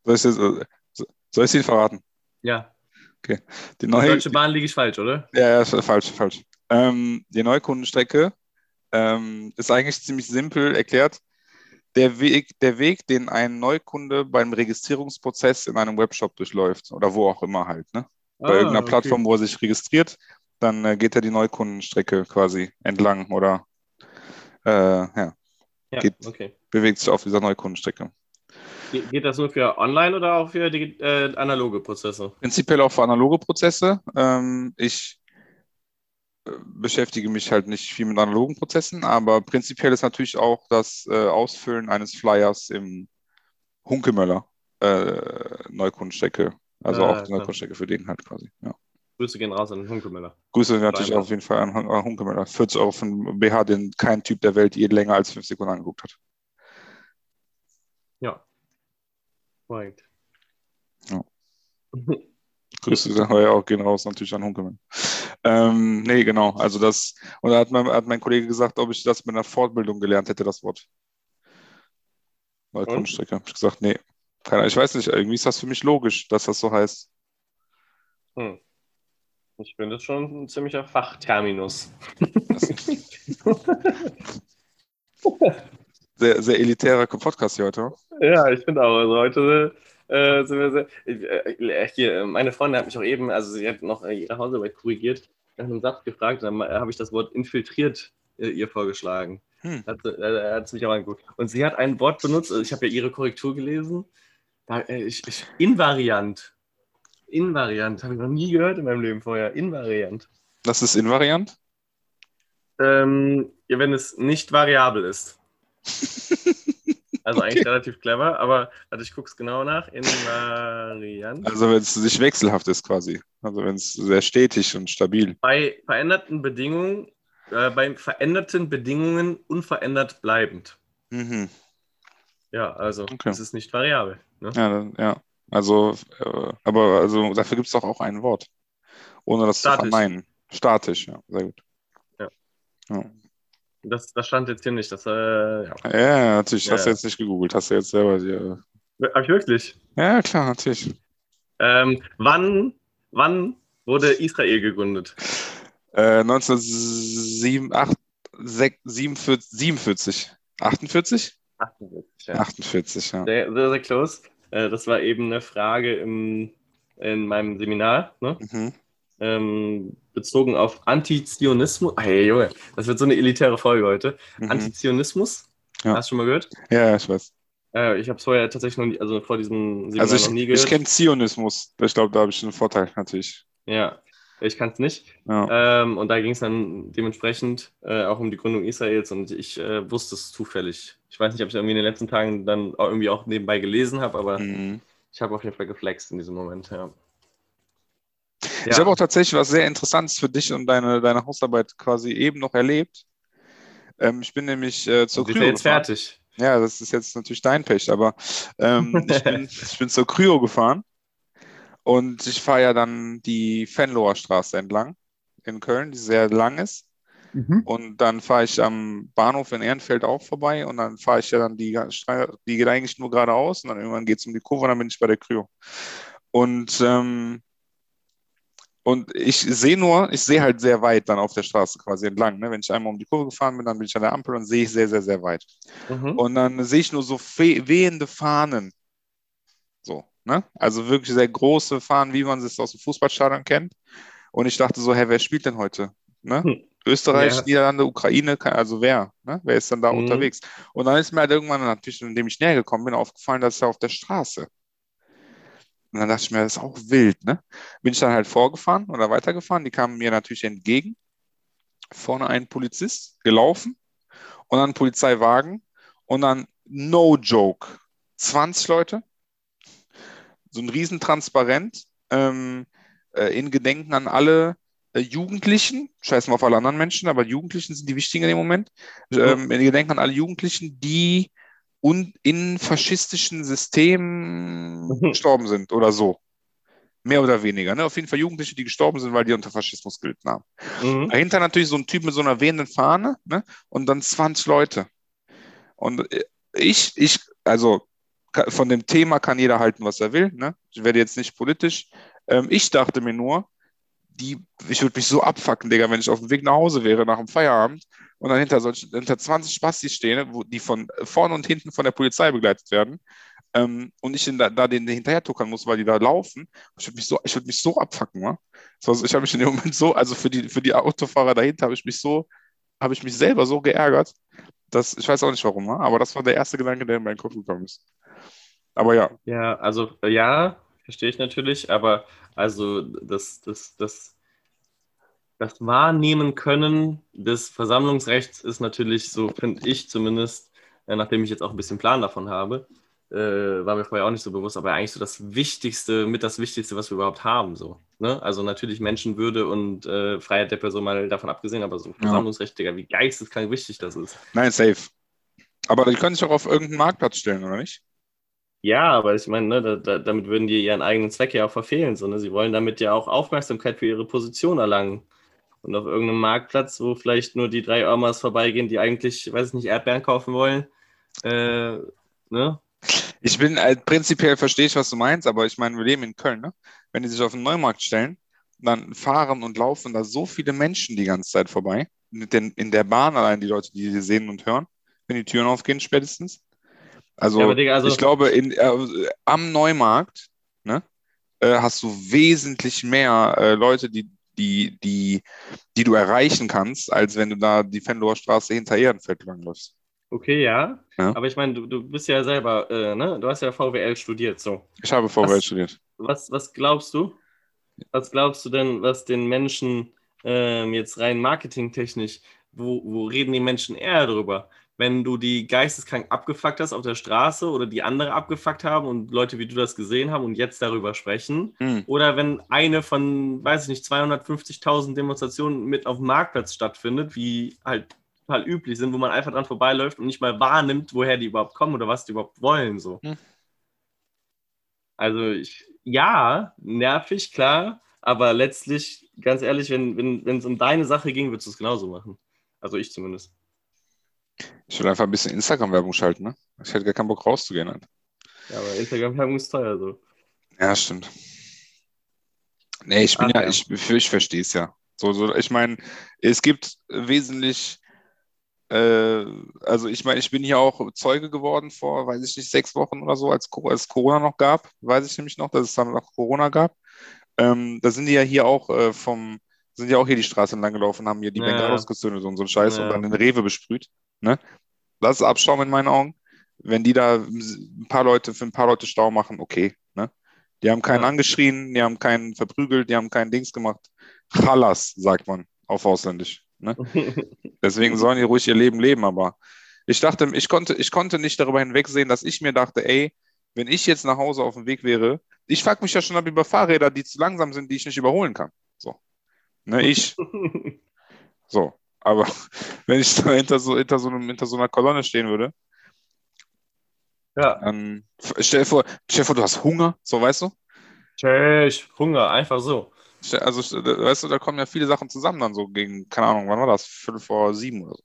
Soll ich es soll ich's Ihnen verraten? Ja, Die neue, Deutsche Bahn liege ich falsch, oder? Ja, ja, falsch, falsch. Ähm, die Neukundenstrecke ähm, ist eigentlich ziemlich simpel erklärt. Der Weg, der Weg, den ein Neukunde beim Registrierungsprozess in einem Webshop durchläuft oder wo auch immer halt, ne? Bei Ah, irgendeiner okay. Plattform, wo er sich registriert, dann äh, geht er die Neukundenstrecke quasi entlang oder äh, ja, Ja, geht- okay. bewegt sich auf dieser Neukundenstrecke. Ge- Geht das nur für online oder auch für die, äh, analoge Prozesse? Prinzipiell auch für analoge Prozesse. Ähm, ich beschäftige mich halt nicht viel mit analogen Prozessen, aber prinzipiell ist natürlich auch das äh, Ausfüllen eines Flyers im Hunkemöller äh, Neukundenstrecke. Also Ah, auch die klar. Neukundenstrecke für den halt quasi. Ja. Grüße gehen raus an den Hunkemöller. Grüße natürlich auf jeden Fall an, an Hunkemöller. 40 Euro einen BH, den kein Typ der Welt je länger als fünf Sekunden angeguckt hat. Ja. Korrekt. Ja. Grüße ja auch gehen raus natürlich an Hunkemann. Ähm, nee, genau. Also das, und da hat mein, hat mein Kollege gesagt, ob ich das mit einer Fortbildung gelernt hätte, das Wort. Kunststrecke. Hab ich gesagt, nee. Keine, ich weiß nicht, irgendwie ist das für mich logisch, dass das so heißt. Hm. Ich finde das schon ein ziemlicher Fachterminus. Sehr, sehr elitärer Podcast hier heute. Ja, ich finde auch. Also heute äh, sehr. Äh, hier, äh, meine Freundin hat mich auch eben, also sie hat noch äh, ihre Hausarbeit korrigiert, nach einem Satz gefragt, dann äh, habe ich das Wort infiltriert äh, ihr vorgeschlagen. Hm. Hat, äh, hat mich aber angeguckt. Und sie hat ein Wort benutzt, also ich habe ja ihre Korrektur gelesen. Da, äh, ich, ich, invariant. Invariant, habe ich noch nie gehört in meinem Leben vorher. Invariant. Das ist invariant. Ähm, ja, wenn es nicht variabel ist. Also eigentlich relativ clever, aber warte, ich gucke es genau nach. Invariant. Also wenn es nicht wechselhaft ist quasi. Also wenn es sehr stetig und stabil. Bei veränderten Bedingungen, äh, bei veränderten Bedingungen unverändert bleibend. Mhm. Ja, also Okay. es ist nicht variabel. Ne? Ja, dann- ja. Also, äh, aber also dafür gibt es doch auch ein Wort. Ohne das Statisch. zu verneinen. Statisch, ja, sehr gut. Ja. Ja, Das, das stand jetzt hier nicht. Das, äh, ja. ja natürlich, hast du Ja. jetzt nicht gegoogelt, hast du jetzt selber dir. Hab ich wirklich? Ja, klar, natürlich. Ähm, wann, wann wurde Israel gegründet? Äh, 1947, 48? 48, ja. 48, ja. Sehr, sehr, sehr close. Äh, das war eben eine Frage im, in meinem Seminar, ne? Mhm. ähm, bezogen auf Antizionismus. Hey Junge, das wird so eine elitäre Folge heute. Mhm. Antizionismus. Ja. Hast du schon mal gehört? Ja, ich weiß. Äh, ich habe es vorher tatsächlich noch nie, also vor diesem Seminar Also ich, noch nie ich gehört. kenne Zionismus. Ich glaube, da habe ich einen Vorteil natürlich. ja, ich kann es nicht. Ja. Ähm, und da ging es dann dementsprechend äh, auch um die Gründung Israels und ich äh, wusste es zufällig. Ich weiß nicht, ob ich es irgendwie in den letzten Tagen dann auch irgendwie auch nebenbei gelesen habe, aber Mhm. ich habe auf jeden Fall geflext in diesem Moment, ja. Ich habe auch tatsächlich was sehr Interessantes für dich und deine, deine Hausarbeit quasi eben noch erlebt. Ähm, ich bin nämlich äh, zur Kryo ja jetzt gefahren. fertig. Ja, das ist jetzt natürlich dein Pech, aber ähm, ich, bin, ich bin zur Kryo gefahren und ich fahre ja dann die Fenloher Straße entlang in Köln, die sehr lang ist. Mhm. Und dann fahre ich am Bahnhof in Ehrenfeld auch vorbei und dann fahre ich ja dann die, die geht eigentlich nur geradeaus und dann irgendwann geht es um die Kurve und dann bin ich bei der Kryo. Und, ähm, und ich sehe nur, ich sehe halt sehr weit dann auf der Straße quasi entlang. Ne? Wenn ich einmal um die Kurve gefahren bin, dann bin ich an der Ampel und sehe ich sehr, sehr, sehr weit. Mhm. Und dann sehe ich nur so wehende Fahnen. So, ne? Also wirklich sehr große Fahnen, wie man es aus dem Fußballstadion kennt. Und ich dachte so, hä, wer spielt denn heute? Ne? Hm. Österreich, ja. Niederlande, Ukraine, also wer? Ne? Wer ist dann da mhm. unterwegs? Und dann ist mir halt irgendwann natürlich, indem ich näher gekommen bin, aufgefallen, dass er auf der Straße. Und dann dachte ich mir, das ist auch wild, ne? Bin ich dann halt vorgefahren oder weitergefahren, die kamen mir natürlich entgegen. Vorne ein Polizist gelaufen und dann ein Polizeiwagen und dann no joke. 20 Leute, so ein Riesentransparent ähm, äh, in Gedenken an alle äh, Jugendlichen, scheiß mal auf alle anderen Menschen, aber Jugendlichen sind die wichtigen in dem Moment, ähm, in Gedenken an alle Jugendlichen, die un in faschistischen Systemen mhm. gestorben sind oder so. Mehr oder weniger. Ne? Auf jeden Fall Jugendliche, die gestorben sind, weil die unter Faschismus gelitten haben. Mhm. Dahinter natürlich so ein Typ mit so einer wehenden Fahne ne? und dann 20 Leute. Und äh, ich, ich, also von dem Thema kann jeder halten, was er will. Ne? Ich werde jetzt nicht politisch. Ähm, ich dachte mir nur, die, ich würde mich so abfacken, Digga, wenn ich auf dem Weg nach Hause wäre, nach dem Feierabend und dann hinter, solch, hinter 20 Spastis stehen, wo die von vorne und hinten von der Polizei begleitet werden ähm, und ich da, da den hinterher tuckern muss, weil die da laufen. Ich würde mich, so, würd mich so abfacken, wa? Also ich habe mich in dem Moment so, also für die, für die Autofahrer dahinter habe ich mich so, habe ich mich selber so geärgert, dass, ich weiß auch nicht warum, wa? aber das war der erste Gedanke, der in meinen Kopf gekommen ist. Aber ja. Ja, also ja, verstehe ich natürlich, aber also das, das, das, das Wahrnehmen können des Versammlungsrechts ist natürlich so, finde ich zumindest, äh, nachdem ich jetzt auch ein bisschen Plan davon habe, äh, war mir vorher auch nicht so bewusst, aber eigentlich so das Wichtigste, mit das Wichtigste, was wir überhaupt haben. So, ne? Also natürlich Menschenwürde und äh, Freiheit der Person mal davon abgesehen, aber so Versammlungsrecht, Digga, wie geisteskrank wichtig das ist. Nein, safe. Aber die können sich auch auf irgendeinen Marktplatz stellen, oder nicht? Ja, aber ich meine, ne, da, da, damit würden die ihren eigenen Zweck ja auch verfehlen. So, ne? Sie wollen damit ja auch Aufmerksamkeit für ihre Position erlangen. Und auf irgendeinem Marktplatz, wo vielleicht nur die drei Omas vorbeigehen, die eigentlich, weiß ich nicht, Erdbeeren kaufen wollen. Äh, ne? Ich bin, äh, prinzipiell verstehe ich, was du meinst, aber ich meine, wir leben in Köln, ne? Wenn die sich auf den Neumarkt stellen, dann fahren und laufen da so viele Menschen die ganze Zeit vorbei. Mit den, in der Bahn allein die Leute, die sie sehen und hören, wenn die Türen aufgehen spätestens. Also, ja, Digga, also ich glaube, in, äh, am Neumarkt ne, äh, hast du wesentlich mehr äh, Leute, die, die, die, die du erreichen kannst, als wenn du da die Fenloher Straße hinter Ehrenfeld langläufst. Okay, ja. ja. Aber ich meine, du, du bist ja selber, äh, ne? Du hast ja VWL studiert, so. Ich habe VWL was, studiert. Was, was glaubst du? Was glaubst du denn, was den Menschen ähm, jetzt rein marketingtechnisch, wo, wo reden die Menschen eher drüber? Wenn du die geisteskrank abgefuckt hast auf der Straße oder die andere abgefuckt haben und Leute wie du das gesehen haben und jetzt darüber sprechen. Mhm. Oder wenn eine von, weiß ich nicht, 250.000 Demonstrationen mit auf dem Marktplatz stattfindet, wie halt total üblich sind, wo man einfach dran vorbeiläuft und nicht mal wahrnimmt, woher die überhaupt kommen oder was die überhaupt wollen. So. Mhm. Also ich, ja, nervig, klar, aber letztlich, ganz ehrlich, wenn es wenn, um deine Sache ging, würdest du es genauso machen. Also ich zumindest. Ich will einfach ein bisschen Instagram-Werbung schalten, ne? Ich hätte gar keinen Bock rauszugehen. Halt. Ja, aber Instagram-Werbung ist teuer so. Ja, stimmt. Nee, ich bin Ach, ja, ja, ich, ich verstehe es ja. So, so, ich meine, es gibt wesentlich, äh, also ich meine, ich bin hier auch Zeuge geworden vor, weiß ich nicht, sechs Wochen oder so, als, als Corona noch gab, weiß ich nämlich noch, dass es dann noch Corona gab. Ähm, da sind die ja hier auch äh, vom, sind ja auch hier die Straße entlang gelaufen, haben hier die ja. Bengalos gezündet und so ein Scheiß ja. und dann den Rewe besprüht. Ne? Das ist Abschaum in meinen Augen. Wenn die da ein paar Leute für ein paar Leute Stau machen, okay. Ne? Die haben keinen ja. angeschrien, die haben keinen verprügelt, die haben keinen Dings gemacht. Chalas, sagt man auf Ausländisch. Ne? Deswegen sollen die ruhig ihr Leben leben, aber ich dachte, ich konnte, ich konnte nicht darüber hinwegsehen, dass ich mir dachte, ey, wenn ich jetzt nach Hause auf dem Weg wäre, ich frage mich ja schon ab über Fahrräder, die zu langsam sind, die ich nicht überholen kann. Ne, ich. so. Aber wenn ich da hinter so, hinter so, einem, hinter so einer Kolonne stehen würde, ja. dann stell dir, vor, stell dir vor, du hast Hunger, so weißt du? Tschüss, Hunger, einfach so. Also, weißt du, da kommen ja viele Sachen zusammen dann so gegen, keine Ahnung, wann war das? Viertel vor sieben oder so.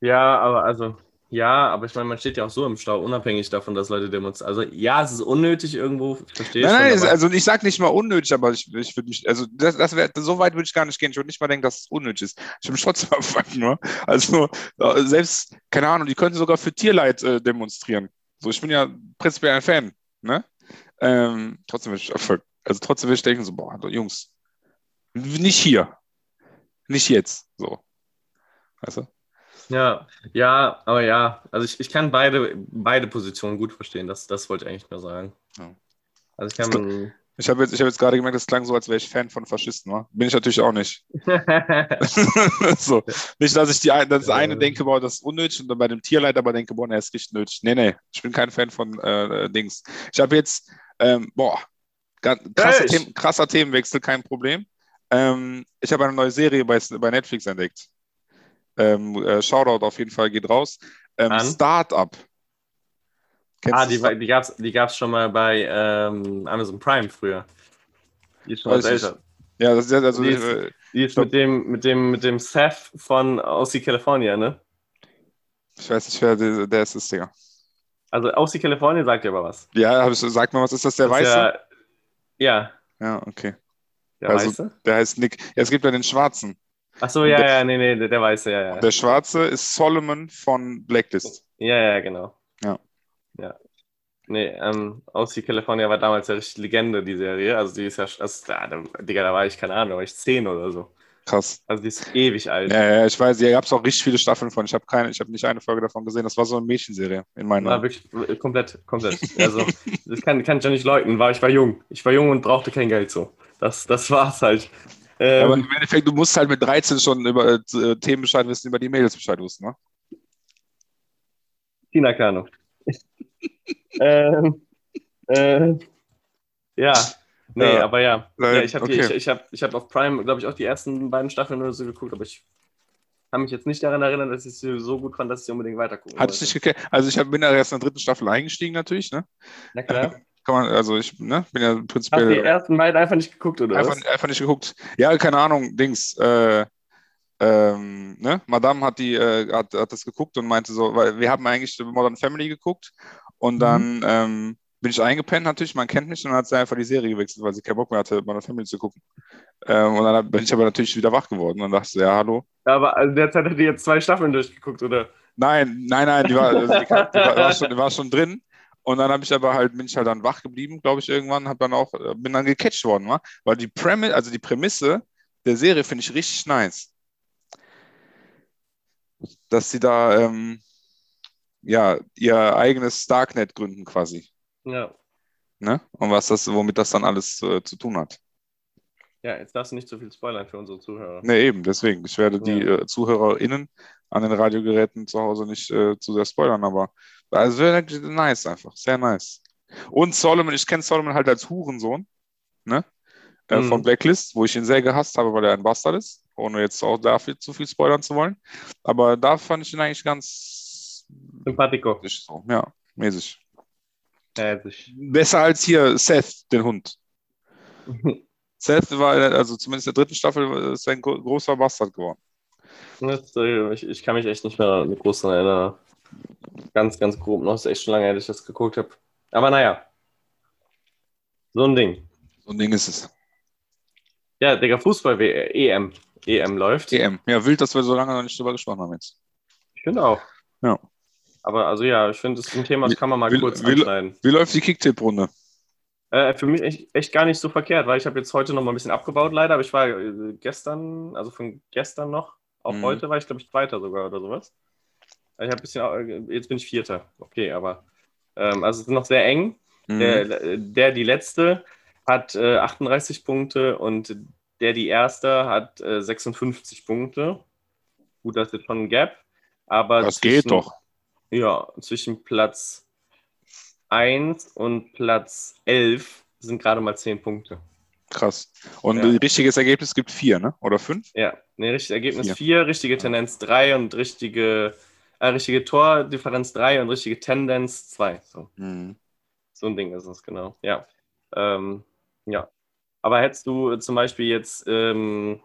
Ja, aber also, ja, aber ich meine, man steht ja auch so im Stau, unabhängig davon, dass Leute demonstrieren. Also, ja, es ist unnötig irgendwo, ich verstehe Nein, nein, schon, ist- aber- also ich sag nicht mal unnötig, aber ich, ich würde mich, also das, das wär, so weit würde ich gar nicht gehen. Ich würde nicht mal denken, dass es unnötig ist. Ich mich trotzdem abfucken, nur. Also selbst, keine Ahnung, die können sogar für Tierleid äh, demonstrieren. So, ich bin ja prinzipiell ein Fan, ne? Ähm, trotzdem würde ich abfucken. Also trotzdem würde ich denken, so, boah, Jungs, nicht hier. Nicht jetzt. So. Weißt du? Ja, ja, aber ja, also ich, ich kann beide, beide Positionen gut verstehen, das, das wollte ich eigentlich nur sagen. Ja. Also ich kann. Ich habe jetzt, ich hab jetzt gerade gemerkt, das klang so, als wäre ich Fan von Faschisten, wa? Bin ich natürlich auch nicht. so. Nicht, dass ich die ein, das eine Äh. denke, boah, das ist unnötig und dann bei dem Tierleid aber denke, boah, ne, ist richtig nötig. Nee, nee, ich bin kein Fan von äh, Dings. Ich habe jetzt, ähm, boah, krasser? Themen, krasser Themenwechsel, kein Problem. Ähm, ich habe eine neue Serie bei, bei Netflix entdeckt. Ähm, äh, Shoutout auf jeden Fall geht raus. Ähm? Startup. Kennst ah, die, Sta- war- die gab es die gab's schon mal bei ähm, Amazon Prime früher. Die ist schon was Weiß ich. älter. Ja, das ist also, Die ist- äh, Die ist mit dem, mit dem, mit dem Seth von OC California, ne? ich weiß nicht, wer der, der ist, Digga. Also OC California sagt ja aber was. Ja, sag mal, was ist das, der Das Weiße? Ja, ja, Ja, okay. der Also- Weiße. Der heißt Nick. Ja, es gibt ja den Schwarzen. Achso, ja, ja, nee, nee, der, der Weiße, ja, ja. Der Schwarze ist Solomon von Blacklist. Ja, ja, genau. Ja. Ja. Nee, ähm, OC California war damals ja richtig Legende, die Serie. Also die ist ja, also, da, Digga, da war ich, keine Ahnung, da war ich zehn oder so. Krass. Also die ist ewig alt. Ja, ja, ich weiß, hier gab es auch richtig viele Staffeln von. Ich habe keine, ich habe nicht eine Folge davon gesehen. Das war so eine Mädchenserie in meinen War Augen. wirklich äh, komplett, komplett. Also, das kann, kann ich ja nicht leugnen, war, ich war jung. Ich war jung und brauchte kein Geld so. Das, das war's halt. Ähm, Aber im Endeffekt, du musst halt mit 13 schon über äh, Themen Bescheid wissen, über die Mädels Bescheid wussten, ne? Tina Kano. ähm, äh, ja, nee, Ja. aber ja. Äh, ja ich habe okay. ich, ich hab, ich hab auf Prime, glaube ich, auch die ersten beiden Staffeln oder so geguckt, aber ich kann mich jetzt nicht daran erinnern, dass ich sie so gut fand, dass ich sie unbedingt weitergucken Hatte ich nicht geklärt. Also ich hab, bin da erst in der dritten Staffel eingestiegen natürlich, ne? Na klar. Kann man, also ich ne, bin ja Hast du die prinzipiell ersten beiden einfach nicht geguckt, oder einfach, was? einfach nicht geguckt. Ja, keine Ahnung, Dings. Äh, ähm, ne? Madame hat die, äh, hat, hat das geguckt und meinte so, weil wir haben eigentlich Modern Family geguckt und Mhm. dann ähm, bin ich eingepennt natürlich, man kennt mich und dann hat sie einfach die Serie gewechselt, weil sie keinen Bock mehr hatte, Modern Family zu gucken. Ähm, und dann bin ich aber natürlich wieder wach geworden und dachte so, ja, hallo. Aber also derzeit hat die jetzt zwei Staffeln durchgeguckt, oder? Nein, nein, nein, die war, also die, die war, war, schon, die war schon drin. Und dann habe ich aber halt, bin ich halt dann wach geblieben, glaube ich, irgendwann, hab dann auch, äh, bin dann gecatcht worden, wa? weil die Prämisse, also die Prämisse der Serie finde ich richtig nice. Dass sie da, ähm, ja, ihr eigenes Darknet gründen quasi, Ja. ne? Und was das, womit das dann alles äh, zu tun hat. Ja, jetzt darfst du nicht so viel spoilern für unsere Zuhörer. Ne, eben, deswegen. Ich werde die Ja. äh, ZuhörerInnen an den Radiogeräten zu Hause nicht äh, zu sehr spoilern, aber also nice einfach, sehr nice. Und Solomon, ich kenne Solomon halt als Hurensohn, ne? Äh, Mhm. Von Blacklist, wo ich ihn sehr gehasst habe, weil er ein Bastard ist, ohne jetzt auch dafür zu viel spoilern zu wollen. Aber da fand ich ihn eigentlich ganz Sympathico. so, ja, mäßig. Sich. Besser als hier Seth, den Hund. Seth war, also zumindest in der dritten Staffel, ist ein gro- großer Bastard geworden. Ich, ich kann mich echt nicht mehr groß daran erinnern. Ganz, ganz grob noch. Ist echt schon lange dass ich das geguckt habe. Aber naja. So ein Ding. So ein Ding ist es. Ja, Digga, Fußball EM. EM läuft. EM. Ja, wild, dass wir so lange noch nicht drüber gesprochen haben jetzt. Ich finde auch. Ja. Aber also ja, ich finde, das ist ein Thema, das kann man mal Will- kurz will- anschneiden. Wie läuft die Kicktipp-Runde? Äh, für mich echt, echt gar nicht so verkehrt, weil ich habe jetzt heute noch mal ein bisschen abgebaut leider, aber ich war äh, gestern, also von gestern noch auf Mhm. heute war ich, glaube ich, Zweiter sogar oder sowas. Ich habe bisschen, äh, jetzt bin ich Vierter. Okay, aber ähm, also es ist noch sehr eng. Mhm. Der, der die letzte hat äh, 38 Punkte und der die erste hat äh, 56 Punkte. Gut, das ist jetzt schon ein Gap. Aber das geht doch. Ja, zwischen Platz 1 und Platz 11 sind gerade mal 10 Punkte. Krass. Und Ja. richtiges Ergebnis gibt vier, ne? Oder fünf? Ja, ne, richtiges Ergebnis Vier. 4, richtige Tendenz 3 und richtige, äh, richtige Tordifferenz 3 und richtige Tendenz 2. So. Mhm. So ein Ding ist es, genau. Ja. Ähm, ja. Aber hättest du zum Beispiel jetzt, ähm,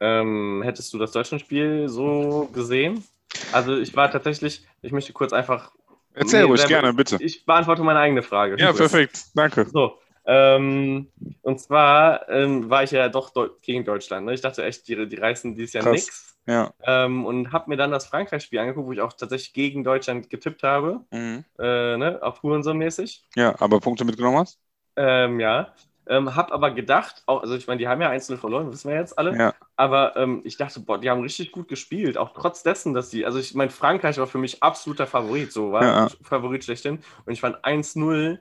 ähm, hättest du das Deutschlandspiel so gesehen? Also ich war tatsächlich, ich möchte kurz einfach. Erzähl Nee, ruhig, selber- gerne, bitte. Ich beantworte meine eigene Frage. Ja, perfekt. Danke. So, ähm, und zwar ähm, war ich ja doch gegen Deutschland. Ne? Ich dachte echt, die, die reißen dieses Jahr Krass. Ja. Ähm, und habe mir dann das Frankreich-Spiel angeguckt, wo ich auch tatsächlich gegen Deutschland getippt habe. Mhm. Äh, ne? Auf Hurensohn-mäßig. Ja, aber Punkte mitgenommen hast? Ähm, ja. Ähm, hab aber gedacht, auch, also ich meine, die haben ja 1-0 verloren, wissen wir jetzt alle. Ja. Aber ähm, ich dachte, boah, die haben richtig gut gespielt, auch trotz dessen, dass die, also ich meine, Frankreich war für mich absoluter Favorit, so war Ja. Favorit schlechthin. Und ich fand 1-0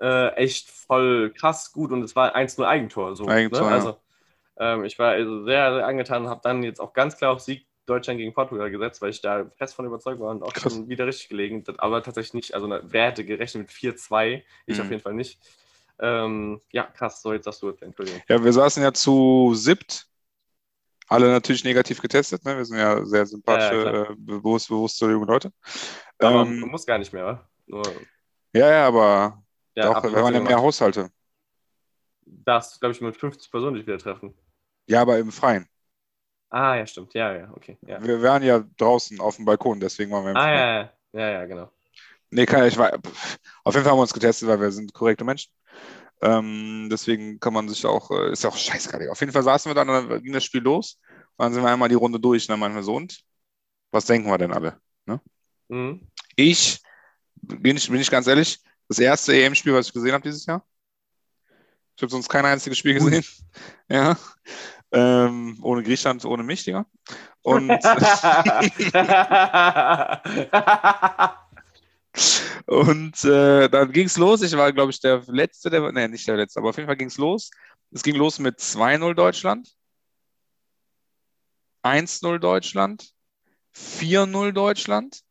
äh, echt voll krass gut und es war 1-0 Eigentor. So, Eigentor, ne? ja. Also ähm, ich war also sehr, sehr angetan und habe dann jetzt auch ganz klar auf Sieg Deutschland gegen Portugal gesetzt, weil ich da fest von überzeugt war und auch Krass. schon wieder richtig gelegen. Aber tatsächlich nicht, also wer hätte gerechnet mit 4-2? Ich Mhm. auf jeden Fall nicht. Ähm, ja, krass, so jetzt sagst du es, Entschuldigung. Ja, wir saßen ja zu siebt. Alle natürlich negativ getestet. Ne? Wir sind ja sehr sympathische, Ja, ja, äh, bewusst, bewusste junge Leute. Aber Ähm, man muss gar nicht mehr, wa? Nur, ja, ja, aber ja, doch, wir waren ja mehr Haushalte. Das, glaube ich, mit 50 Personen dich wieder treffen. Ja, aber im Freien. Ah, ja, stimmt. Ja, ja, okay. Ja. Wir waren ja draußen auf dem Balkon, deswegen waren wir im Ah, Freien. ja, ja, ja, ja, genau. Nee, kann, ich war, auf jeden Fall haben wir uns getestet, weil wir sind korrekte Menschen. Ähm, deswegen kann man sich auch, äh, ist ja auch scheißegal. Auf jeden Fall saßen wir dann und dann ging das Spiel los. Und dann sind wir einmal die Runde durch und dann meinen wir so, und was denken wir denn alle? Mhm. Ich, bin ich, bin ich ganz ehrlich, das erste EM-Spiel, was ich gesehen habe dieses Jahr. Ich habe sonst kein einziges Spiel gesehen. Ja. Ähm, ohne Griechenland, ohne mich, Digga. Und, und äh, dann ging es los. Ich war, glaube ich, der Letzte, der, nee, nicht der Letzte, aber auf jeden Fall ging es los. Es ging los mit 2-0 Deutschland, 1-0 Deutschland, 4-0 Deutschland.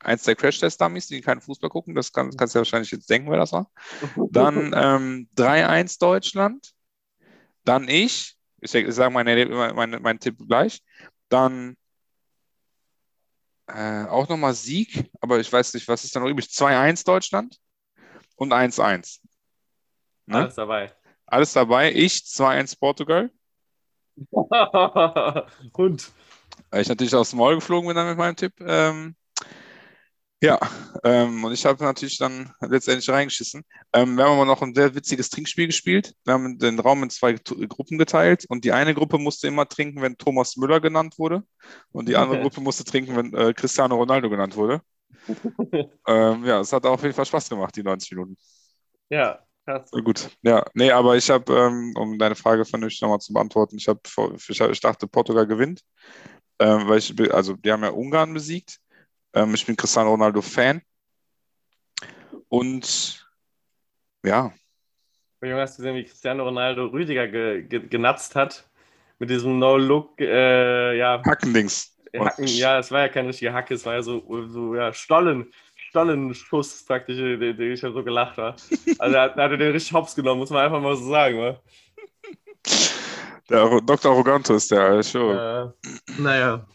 Eins der Crash-Test-Dummies, die keinen Fußball gucken, das kann, kannst du ja wahrscheinlich jetzt denken, wer das war. Dann ähm, 3-1 Deutschland. Dann ich. Ich, sage meine, meine, mein Tipp gleich. Dann äh, auch nochmal Sieg, aber ich weiß nicht, was ist da noch übrig? 2-1 Deutschland und 1-1. Ne? Alles dabei. Alles dabei. Ich 2-1 Portugal, Und weil ich natürlich aufs Maul geflogen bin dann mit meinem Tipp. Ähm, ja, ähm, und ich habe natürlich dann letztendlich reingeschissen. Ähm, wir haben aber noch ein sehr witziges Trinkspiel gespielt. Wir haben den Raum in zwei Gruppen geteilt und die eine Gruppe musste immer trinken, wenn Thomas Müller genannt wurde und die andere Gruppe musste trinken, wenn äh, Cristiano Ronaldo genannt wurde. ähm, ja, es hat auf jeden Fall Spaß gemacht, die 90 Minuten. ja, krass. Gut, ja, nee, aber ich habe, ähm, um deine Frage vernünftig nochmal zu beantworten, ich habe, ich, hab- ich dachte, Portugal gewinnt, ähm, weil ich, also die haben ja Ungarn besiegt. Ähm, ich bin Cristiano Ronaldo Fan und ja, Junge, hast du gesehen, wie Cristiano Ronaldo Rüdiger ge ge genatzt hat? Mit diesem No-Look, äh, ja, Hackendings. Hacken, ja, es war ja kein richtiger Hacke, es war ja so, so ja, Stollen, Stollenschuss praktisch, den, den ich ja so gelacht habe. Also da hat, hat er den richtig hops genommen, muss man einfach mal so sagen, wa? Der Dr. Arroganto ist der, schon. Äh, naja.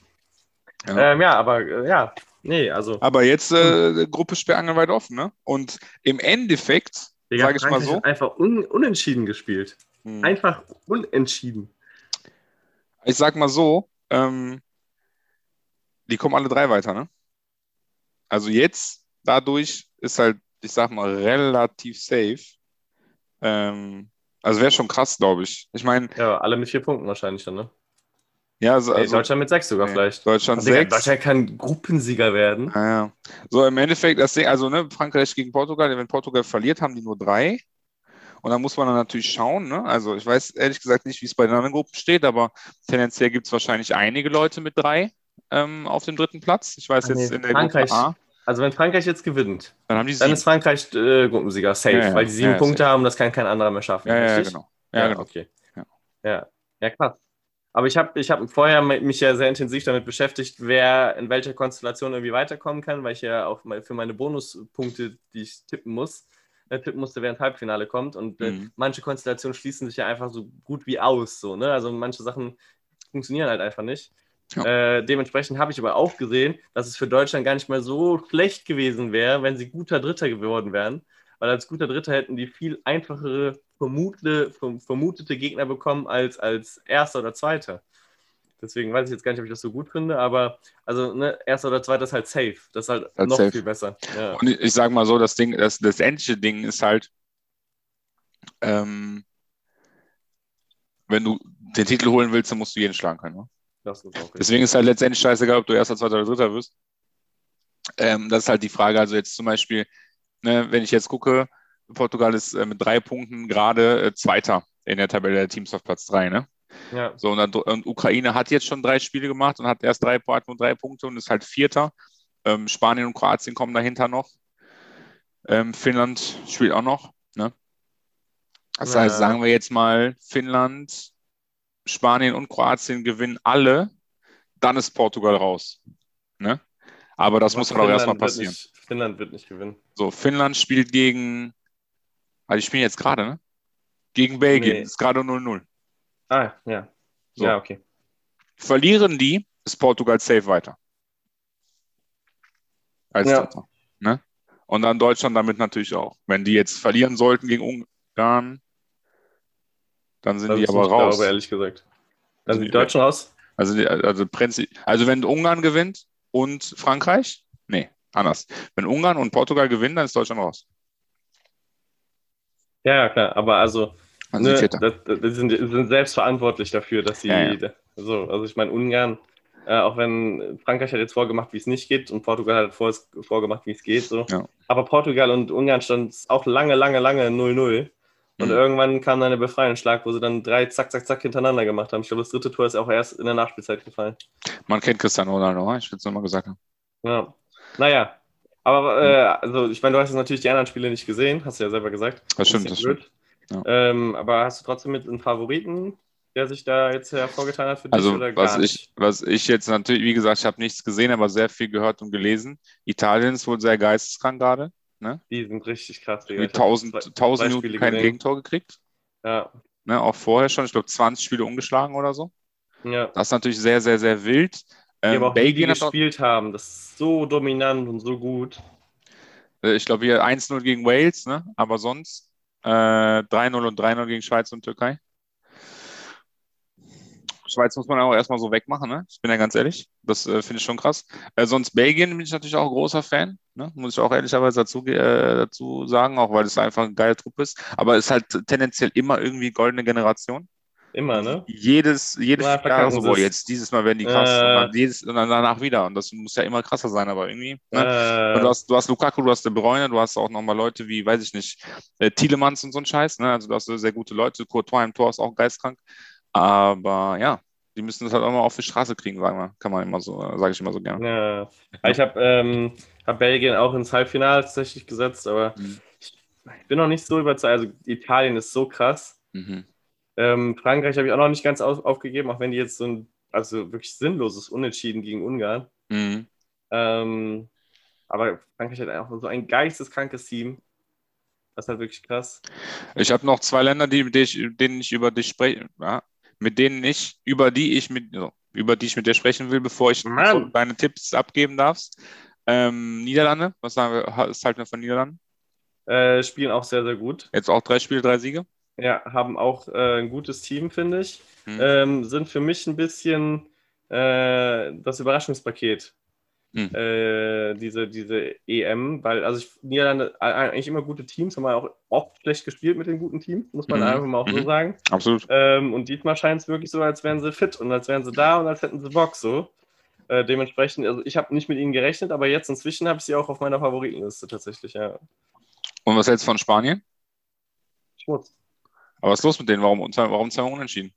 Ja. Ähm, ja, aber äh, ja, nee, also. Aber jetzt äh, Gruppe sperrangelweit offen, ne? Und im Endeffekt, Digga, sag ich mal so, einfach un unentschieden gespielt. hm, Einfach unentschieden. ich sag mal so, ähm, die kommen alle drei weiter, ne? Also jetzt, dadurch ist halt, ich sag mal, relativ safe. Ähm, also wäre schon krass, glaube ich. Ich meine, Ja, alle mit vier Punkten wahrscheinlich dann, ne? Ja, also, Ey, also Deutschland mit sechs sogar nee, vielleicht. Deutschland Digga, sechs. Deutschland kann Gruppensieger werden. Ja, ja. So im Endeffekt, das Ding, also ne, Frankreich gegen Portugal, wenn Portugal verliert, haben die nur drei. Und da muss man dann natürlich schauen, ne? Also ich weiß ehrlich gesagt nicht, wie es bei den anderen Gruppen steht, aber tendenziell gibt es wahrscheinlich einige Leute mit drei ähm, auf dem dritten Platz. Ich weiß Ah, jetzt nee, in der Frankreich. Gruppe A, Also wenn Frankreich jetzt gewinnt, dann haben die dann ist Frankreich äh, Gruppensieger, safe, Ja, ja, weil die sieben ja, Punkte safe. haben, das kann kein anderer mehr schaffen. ja, genau. Ja, genau. okay. Ja. Ja. ja, krass. Aber ich habe ich hab vorher mich ja sehr intensiv damit beschäftigt, wer in welcher Konstellation irgendwie weiterkommen kann, weil ich ja auch mal für meine Bonuspunkte, die ich tippen muss, äh, tippen musste, ins Halbfinale kommt. Und äh, Mhm. manche Konstellationen schließen sich ja einfach so gut wie aus. So, ne? Also manche Sachen funktionieren halt einfach nicht. Ja. Äh, dementsprechend habe ich aber auch gesehen, dass es für Deutschland gar nicht mal so schlecht gewesen wäre, wenn sie guter Dritter geworden wären. Weil als guter Dritter hätten die viel einfachere vermute, vermutete Gegner bekommen als als Erster oder Zweiter. Deswegen weiß ich jetzt gar nicht, ob ich das so gut finde, aber also ne, Erster oder Zweiter ist halt safe. Das ist halt, Halt noch safe. viel besser. Ja. Und ich, ich sage mal so, das Ding, das, das endliche Ding ist halt, ähm, wenn du den Titel holen willst, dann musst du jeden schlagen können. Ne? Das ist. Deswegen ist halt letztendlich scheißegal, ob du Erster, Zweiter oder Dritter wirst. Ähm, das ist halt die Frage. Also jetzt zum Beispiel, ne, wenn ich jetzt gucke, Portugal ist äh, mit drei Punkten gerade äh, Zweiter in der Tabelle der Teams auf Platz drei. Ne? Ja. So, und, dann, und Ukraine hat jetzt schon drei Spiele gemacht und hat erst drei, nur drei Punkte und ist halt Vierter. Ähm, Spanien und Kroatien kommen dahinter noch. Ähm, Finnland spielt auch noch. Ne? Das Ja. heißt, sagen wir jetzt mal, Finnland, Spanien und Kroatien gewinnen alle, dann ist Portugal raus. Ne? Aber das Aber muss halt auch erstmal passieren. Nicht, Finnland wird nicht gewinnen. So, Finnland spielt gegen, also die spielen jetzt gerade, ne? Gegen Belgien, Nee. ist gerade 0-0. Ah, ja. So. Ja, okay. Verlieren die, ist Portugal safe weiter. Als Ja. Dritter. Ne? Und dann Deutschland damit natürlich auch. Wenn die jetzt verlieren sollten gegen Ungarn, dann sind Das die aber raus. Glaube, ehrlich gesagt. Dann sind die. Deutschen raus? Also, also, Prinzip, also wenn Ungarn gewinnt und Frankreich, anders. Wenn Ungarn und Portugal gewinnen, dann ist Deutschland raus. Ja, klar. Aber also, sind ne, das, das, sind, sind selbst verantwortlich dafür, dass sie. Ja, ja. So, also ich meine, Ungarn, äh, auch wenn Frankreich hat jetzt vorgemacht, wie es nicht geht, und Portugal hat vor, vorgemacht, wie es geht. So. Ja. Aber Portugal und Ungarn stand auch lange, lange, lange 0-0. Und Mhm. irgendwann kam dann der Befreiungsschlag, wo sie dann drei zack, zack, zack hintereinander gemacht haben. Ich glaube, das dritte Tor ist auch erst in der Nachspielzeit gefallen. Man kennt Cristiano Ronaldo, ne? ich will es nochmal gesagt haben. Ja. Naja. Aber äh, also ich meine, du hast jetzt natürlich die anderen Spiele nicht gesehen, hast du ja selber gesagt. Das stimmt, das stimmt. blöd. Ähm, aber hast du trotzdem mit einem Favoriten, der sich da jetzt hervorgetan hat für dich Also, oder gar was nicht? ich, was ich jetzt natürlich, wie gesagt, ich habe nichts gesehen, aber sehr viel gehört und gelesen. Italien ist wohl sehr geisteskrank gerade. Die sind richtig krass, Digga. Hab 1000, zwei- 1000 zwei Minuten kein gesehen. Gegentor gekriegt. Ja, Ne? Auch vorher schon, ich glaube, 20 Spiele ungeschlagen oder so. ja. Das ist natürlich sehr, sehr, sehr wild. Ähm, aber auch Belgien gespielt haben, das ist so dominant und so gut. äh, ich glaube, hier 1-0 gegen Wales, ne? aber sonst äh, 3-0 und 3-0 gegen Schweiz und Türkei. Schweiz muss man auch erstmal so wegmachen, ne? Ich bin ja ganz ehrlich. Das äh, finde ich schon krass. Äh, sonst Belgien bin ich natürlich auch ein großer Fan, ne? Muss ich auch ehrlicherweise dazu, äh, dazu sagen, auch weil es einfach eine geile Truppe ist. Aber es ist halt tendenziell immer irgendwie goldene Generation. Immer, ne? Jedes, jede Ja, vier Jahre so, boah, jetzt dieses Mal werden die krass Äh. und, dann jedes, und dann danach wieder. Und das muss ja immer krasser sein, aber irgendwie. Ne? Äh, Du hast, du hast Lukaku, du hast De Bruyne, du hast auch nochmal Leute wie, weiß ich nicht, äh, Tielemans und so ein Scheiß. Ne? Also du hast sehr gute Leute. Courtois im Tor ist auch geistkrank. Aber ja, die müssen das halt auch mal auf die Straße kriegen, sagen wir. Kann man immer so, sage ich immer so gerne. ja. Ich habe ähm, hab Belgien auch ins Halbfinale tatsächlich gesetzt, aber Mhm. ich bin noch nicht so überzeugt. Also Italien ist so krass. Mhm. Ähm, Frankreich habe ich auch noch nicht ganz auf, aufgegeben, auch wenn die jetzt so ein also wirklich sinnloses Unentschieden gegen Ungarn. Mhm. Ähm, aber Frankreich hat auch so ein geisteskrankes Team. Das ist halt wirklich krass. Ich habe noch zwei Länder, die, mit denen ich, denen ich über dich spreche, ja, mit denen ich, über die ich mit, über die ich mit dir sprechen will, bevor ich Mann. deine Tipps abgeben darfst. Ähm, Niederlande, was sagen wir, was halten wir von Niederlanden? Äh, spielen auch sehr, sehr gut. Jetzt auch drei Spiele, drei Siege. Ja, haben auch äh, ein gutes Team, finde ich. Mhm. Ähm, sind für mich ein bisschen äh, das Überraschungspaket. Mhm. Äh, diese, diese EM, weil also ich, Niederlande eigentlich immer gute Teams, haben auch oft schlecht gespielt mit den guten Teams, muss man Mhm. einfach mal auch so Mhm. sagen. Absolut. Ähm, und diesmal scheint es wirklich so, als wären sie fit und als wären sie da und als hätten sie Bock so. Äh, dementsprechend, also ich habe nicht mit ihnen gerechnet, aber jetzt inzwischen habe ich sie auch auf meiner Favoritenliste tatsächlich, ja. Und was hältst du von Spanien? Schmutz. Aber was ist los mit denen? Warum, warum zweimal unentschieden?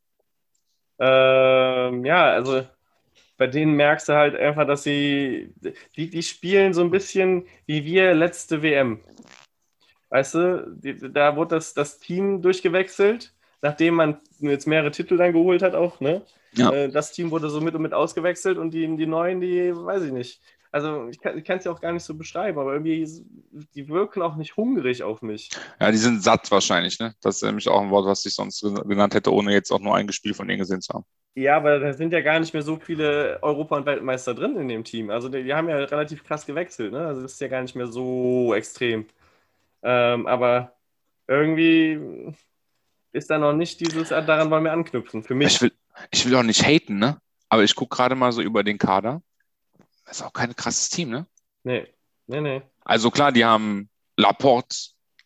Ähm, ja, also bei denen merkst du halt einfach, dass sie, die, die spielen so ein bisschen wie wir letzte WM. Weißt du, die, da wurde das, das Team durchgewechselt, nachdem man jetzt mehrere Titel dann geholt hat auch, ne? Ja. Äh, das Team wurde so mit und mit ausgewechselt und die, die neuen, die weiß ich nicht. Also ich kann es ja auch gar nicht so beschreiben, aber irgendwie, die wirken auch nicht hungrig auf mich. Ja, die sind satt wahrscheinlich, ne? Das ist nämlich auch ein Wort, was ich sonst genannt hätte, ohne jetzt auch nur ein Spiel von denen gesehen zu haben. Ja, aber da sind ja gar nicht mehr so viele Europa- und Weltmeister drin in dem Team. Also die, die haben ja relativ krass gewechselt, ne? Also das ist ja gar nicht mehr so extrem. Ähm, aber irgendwie ist da noch nicht dieses, daran wollen wir anknüpfen. Für mich. Ich will, ich will auch nicht haten, ne? Aber ich gucke gerade mal so über den Kader. Das ist auch kein krasses Team, ne? Nee, nee, nee. Also klar, die haben Laporte,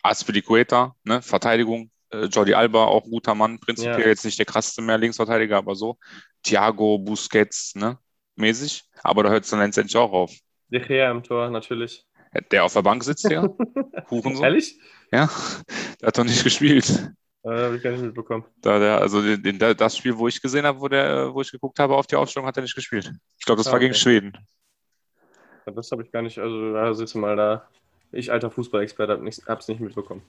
Aspilicueta, ne? Verteidigung. Äh, Jordi Alba, auch ein guter Mann. Prinzipiell Ja. jetzt nicht der krasseste mehr Linksverteidiger, aber so. Thiago, Busquets, ne? Mäßig. Aber da hört es dann letztendlich auch auf. De Gea im Tor, natürlich. Der auf der Bank sitzt, ja. Hurensohn. Ehrlich? Ja, der hat doch nicht gespielt. Äh, habe ich gar nicht mitbekommen. Da der, also den, den, das Spiel, wo ich gesehen habe, wo, der, wo ich geguckt habe auf die Aufstellung, hat er nicht gespielt. Ich glaube, das Ah, war gegen okay. Schweden. Ja, Das habe ich gar nicht, also da sitze mal da. Ich, alter Fußballexperte, habe es nicht mitbekommen.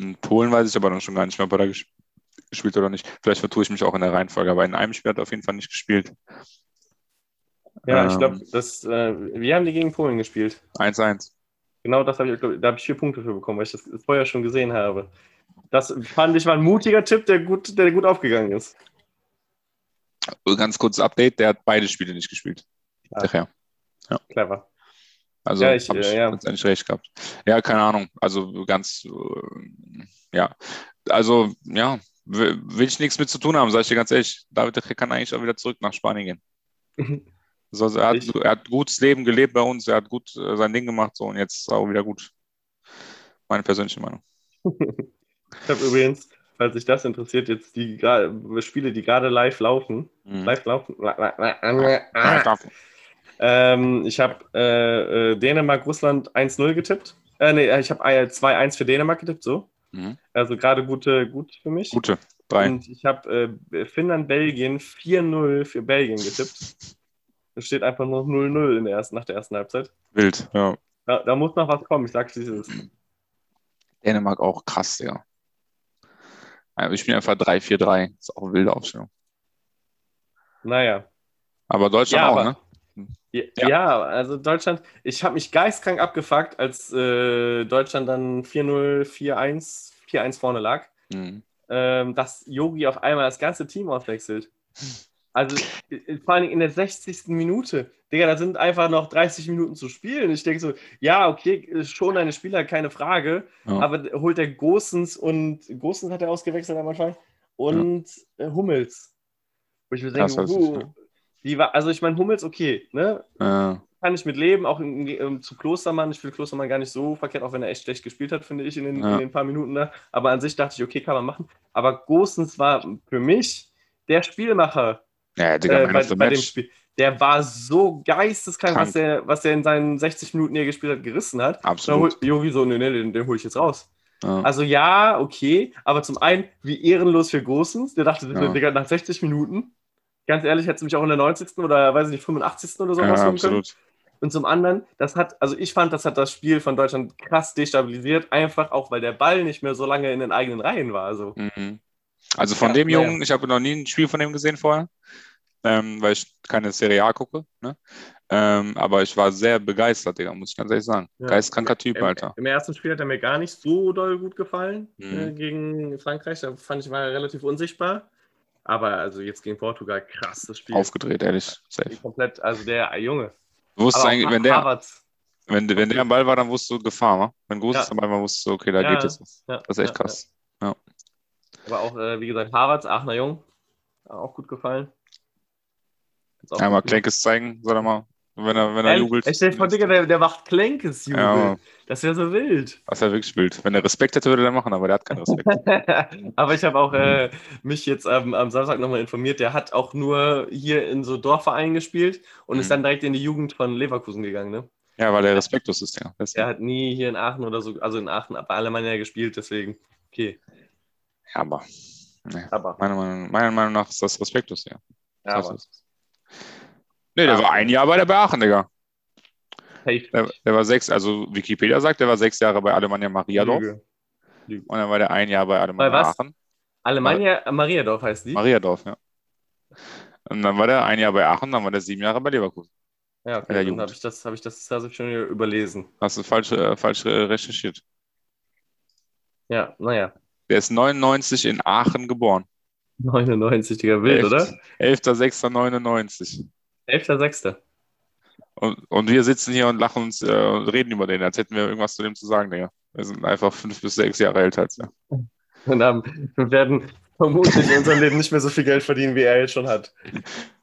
In Polen weiß ich aber dann schon gar nicht mehr, ob er da ges gespielt oder nicht. Vielleicht vertue ich mich auch in der Reihenfolge, aber in einem Spiel hat er auf jeden Fall nicht gespielt. Ja, ich Ähm. glaube, das, äh, wir haben die gegen Polen gespielt. 1-1. Genau das habe ich, glaub, da habe ich vier Punkte für bekommen, weil ich das vorher schon gesehen habe. Das fand ich war ein mutiger Tipp, der gut, der gut aufgegangen ist. Ganz kurzes Update, der hat beide Spiele nicht gespielt. Ah. Daher. Clever. Also Ja, ich, habe ich äh, ja. letztendlich recht gehabt. Ja, keine Ahnung. Also ganz, äh, ja. Also, ja, will, ich nichts mit zu tun haben, sage ich dir ganz ehrlich. David kann eigentlich auch wieder zurück nach Spanien gehen. So, also er, hat, Ich- er hat gutes Leben gelebt bei uns, er hat gut äh, sein Ding gemacht so und jetzt ist auch wieder gut. Meine persönliche Meinung. Ich habe übrigens, falls sich das interessiert, jetzt die Spiele, die gerade live laufen. Mhm. Live laufen. Ähm, ich habe äh, äh, Dänemark, Russland 1-0 getippt. Äh, nee, ich habe äh, 2-1 für Dänemark getippt, so. Mhm. Also gerade gute, gut für mich. Gute. Drei. Und ich habe äh, Finnland, Belgien 4-0 für Belgien getippt. Es steht einfach nur 0-0 in der ersten, nach der ersten Halbzeit. Wild. Ja. Da, da muss noch was kommen, ich sag's, wie es ist. Dänemark auch krass, ja. wir spielen einfach 3-4-3. Ist auch eine wilde Aufstellung. Naja. Aber Deutschland Ja, auch, aber- ne? Ja, Ja. ja, also Deutschland, ich habe mich geistkrank abgefuckt, als äh, Deutschland dann 4-0, 4-1, 4-1 vorne lag, Mhm. ähm, dass Yogi auf einmal das ganze Team auswechselt. Also äh, vor allem in der 60. Minute. Digga, da sind einfach noch 30 Minuten zu spielen. Ich denke so, ja, okay, schon eine Spieler, keine Frage. Ja. Aber holt der Gosens und Gosens hat er ausgewechselt am Anfang und äh, Hummels. Wo ich mir denke, uh, ja. wie war, also ich meine, Hummels, okay, ne? Äh, kann ich mit leben, auch im, ähm, zu Klostermann. Ich finde Klostermann gar nicht so verkehrt, auch wenn er echt schlecht gespielt hat, finde ich, in den, Ja. in den paar Minuten da. Aber an sich dachte ich, okay, kann man machen. Aber Gosens war für mich der Spielmacher ja, Digga, äh, bei, bei dem. Spiel. Der war so geisteskrank, Krank. was er was der in seinen 60 Minuten, die er gespielt hat, gerissen hat. Absolut. hol- Jogi so, nee, nee, den, den hole ich jetzt raus. Ja. Also ja, okay, aber zum einen, wie ehrenlos für Gosens. Der dachte, Ja. Digga, nach 60 Minuten, ganz ehrlich, hätte mich auch in der 90. oder, weiß ich nicht, 85. oder so ja, rausholen können. absolut. Und zum anderen, das hat, also ich fand, das hat das Spiel von Deutschland krass destabilisiert, einfach auch, weil der Ball nicht mehr so lange in den eigenen Reihen war. So. Mhm. Also von Ja, dem. Jungen, ich habe noch nie ein Spiel von dem gesehen vorher, ähm, weil ich keine Serie A gucke. Ne? Ähm, aber ich war sehr begeistert, Digga, muss ich ganz ehrlich sagen. Ja. Geistkranker Typ, Im, Alter. Im ersten Spiel hat er mir gar nicht so doll gut gefallen Mhm. äh, gegen Frankreich. Da fand ich, war er relativ unsichtbar. Aber also jetzt gegen Portugal, krass das Spiel. Aufgedreht, ehrlich. Safe. Komplett, also der Junge. Du wusstest eigentlich, wenn der, wenn, wenn der am Ball war, dann wusstest du Gefahr, wa? Wenn Goses Ja. am Ball war, wusstest du, okay, da Ja, geht was. Ja, Das ist echt krass. Ja. Aber auch, äh, wie gesagt, Havertz, Aachener Jung, auch gut gefallen. Auch Einmal Klenkes zeigen, soll er mal, wenn er, wenn er Ehrlich? jubelt. Ich stell vor, Digga, der, der macht Klenkes, Jubel. Ja. Das wäre so wild. Das wäre wirklich wild. Wenn er Respekt hätte, würde er machen, aber der hat keinen Respekt. Aber ich habe auch äh, mich jetzt ähm, am Samstag nochmal informiert. Der hat auch nur hier in so Dorfvereinen gespielt und ist Mhm. dann direkt in die Jugend von Leverkusen gegangen. Ne? ja, weil er respektlos ist, ja. Das, Er ja, hat nie hier in Aachen oder so, also in Aachen, bei Alemannia gespielt, deswegen. Okay. aber. Nee. Aber. Meiner, Meinung, meiner Meinung nach ist das respektlos, ja. Ja, Das aber heißt, das- Nee, der war ein Jahr bei der Beachen, Digga. Der, der war sechs, also Wikipedia sagt, der war sechs Jahre bei Alemannia Mariadorf Lüge. und dann war der ein Jahr bei Alemannia Bei was? Aachen. Alemannia, Mariadorf heißt die. Mariadorf, ja. Und dann war der ein Jahr bei Aachen, dann war der sieben Jahre bei Leverkusen. ja, okay, dann habe ich das, habe ich das, ich schon überlesen. Hast du falsch, äh, falsch äh, recherchiert. Ja, naja. Der ist 99 in Aachen geboren. 99, Digga, wild, oder? 11.06.99. 11.6. Und, und wir sitzen hier und lachen uns äh, und reden über den, als hätten wir irgendwas zu dem zu sagen, Digga. Wir sind einfach fünf bis sechs Jahre älter als er. Und haben, wir werden vermutlich in unserem Leben nicht mehr so viel Geld verdienen, wie er jetzt schon hat.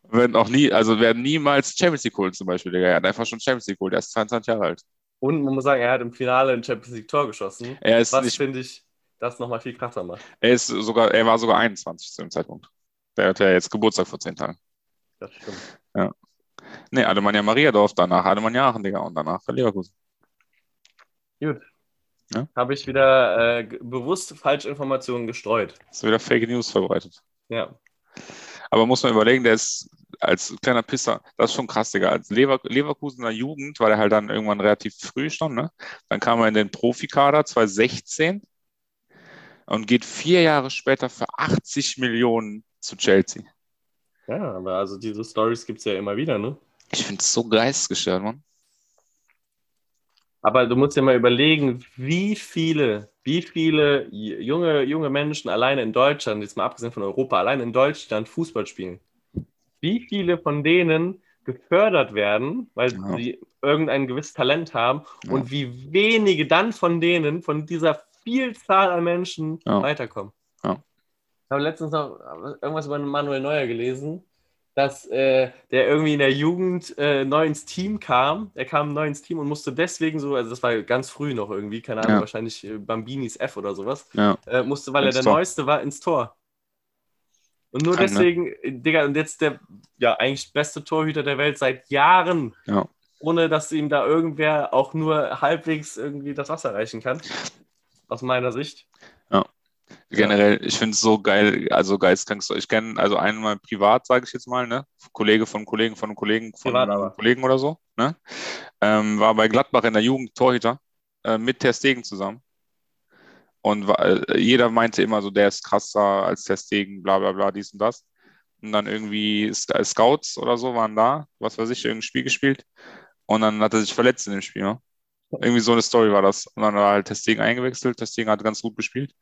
Wir werden auch nie, also werden niemals Champions League holen zum Beispiel, Digga. Er hat einfach schon Champions League geholt. Er ist 22 Jahre alt. Und man muss sagen, er hat im Finale ein Champions League Tor geschossen. Er ist was finde ich das nochmal viel krasser macht. er ist sogar, er war sogar 21 zu dem Zeitpunkt. Der hat ja jetzt Geburtstag vor zehn Tagen. Das stimmt. Nee, Alemannia Mariadorf, danach Alemannia Aachen, Digga, und danach Leverkusen. Gut. Ja. Habe ich wieder äh, bewusst falsche Informationen gestreut. Ist wieder Fake News verbreitet. Ja. Aber muss man überlegen, der ist als kleiner Pisser, das ist schon krass, Digga. Als Lever Leverkusener Jugend war der halt dann irgendwann relativ früh schon, ne? Dann kam er in den Profikader 2016 und geht vier Jahre später für 80 Millionen zu Chelsea. Ja, aber also diese Stories gibt es ja immer wieder, ne? Ich finde es so geistesgestört, Mann. Aber du musst dir mal überlegen, wie viele, wie viele junge, junge Menschen alleine in Deutschland, jetzt mal abgesehen von Europa, allein in Deutschland Fußball spielen. Wie viele von denen gefördert werden, weil Ja. sie irgendein gewisses Talent haben Ja. und wie wenige dann von denen, von dieser Vielzahl an Menschen Ja. weiterkommen. Ich habe letztens noch irgendwas über Manuel Neuer gelesen, dass äh, der irgendwie in der Jugend äh, neu ins Team kam. Er kam neu ins Team und musste deswegen so, also das war ganz früh noch irgendwie, keine Ahnung, Ja. wahrscheinlich äh, Bambinis F oder sowas, Ja. äh, musste, weil Ins er der Tor. Neueste war, ins Tor. Und nur Krank, ne? deswegen, äh, Digga, und jetzt der ja eigentlich beste Torhüter der Welt seit Jahren, Ja. ohne dass ihm da irgendwer auch nur halbwegs irgendwie das Wasser reichen kann. Aus meiner Sicht. Generell, ich finde es so geil, also geistkrank. Ich kenne also einmal privat, sage ich jetzt mal, ne? Kollege von Kollegen von Kollegen von Privat. Kollegen oder so, ne? Ähm, war bei Gladbach in der Jugend Torhüter äh, mit Ter Stegen zusammen. Und war, äh, jeder meinte immer so, der ist krasser als Ter Stegen, bla bla bla, dies und das. Und dann irgendwie Sc- Scouts oder so waren da, was weiß ich, irgendein Spiel gespielt. Und dann hat er sich verletzt in dem Spiel, ne? Irgendwie so eine Story war das. Und dann war halt Stegen eingewechselt. Stegen hat ganz gut gespielt.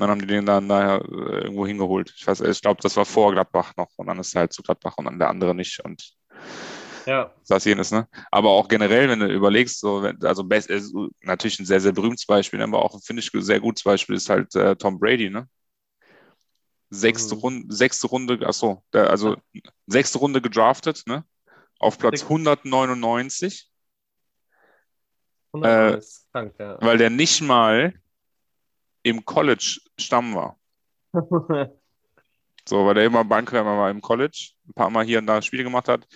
Und dann haben die den dann daher äh, irgendwo hingeholt. Ich weiß, ich glaube, das war vor Gladbach noch. Und dann ist er halt zu Gladbach und dann der andere nicht. Und Ja. das jenes, ne? Aber auch generell, wenn du überlegst, so, wenn, also best, äh, natürlich ein sehr, sehr berühmtes Beispiel, aber auch, finde ich, ein sehr gutes Beispiel ist halt äh, Tom Brady, ne? Sechste Mhm. Runde, sechste Runde, achso, der, also sechste Runde gedraftet, ne? Auf Platz Sech- 199, 100 Äh, krank, ja. weil der nicht mal im College Stamm war. So, weil der immer Bankwärmer war im College, ein paar Mal hier und da Spiele gemacht hat.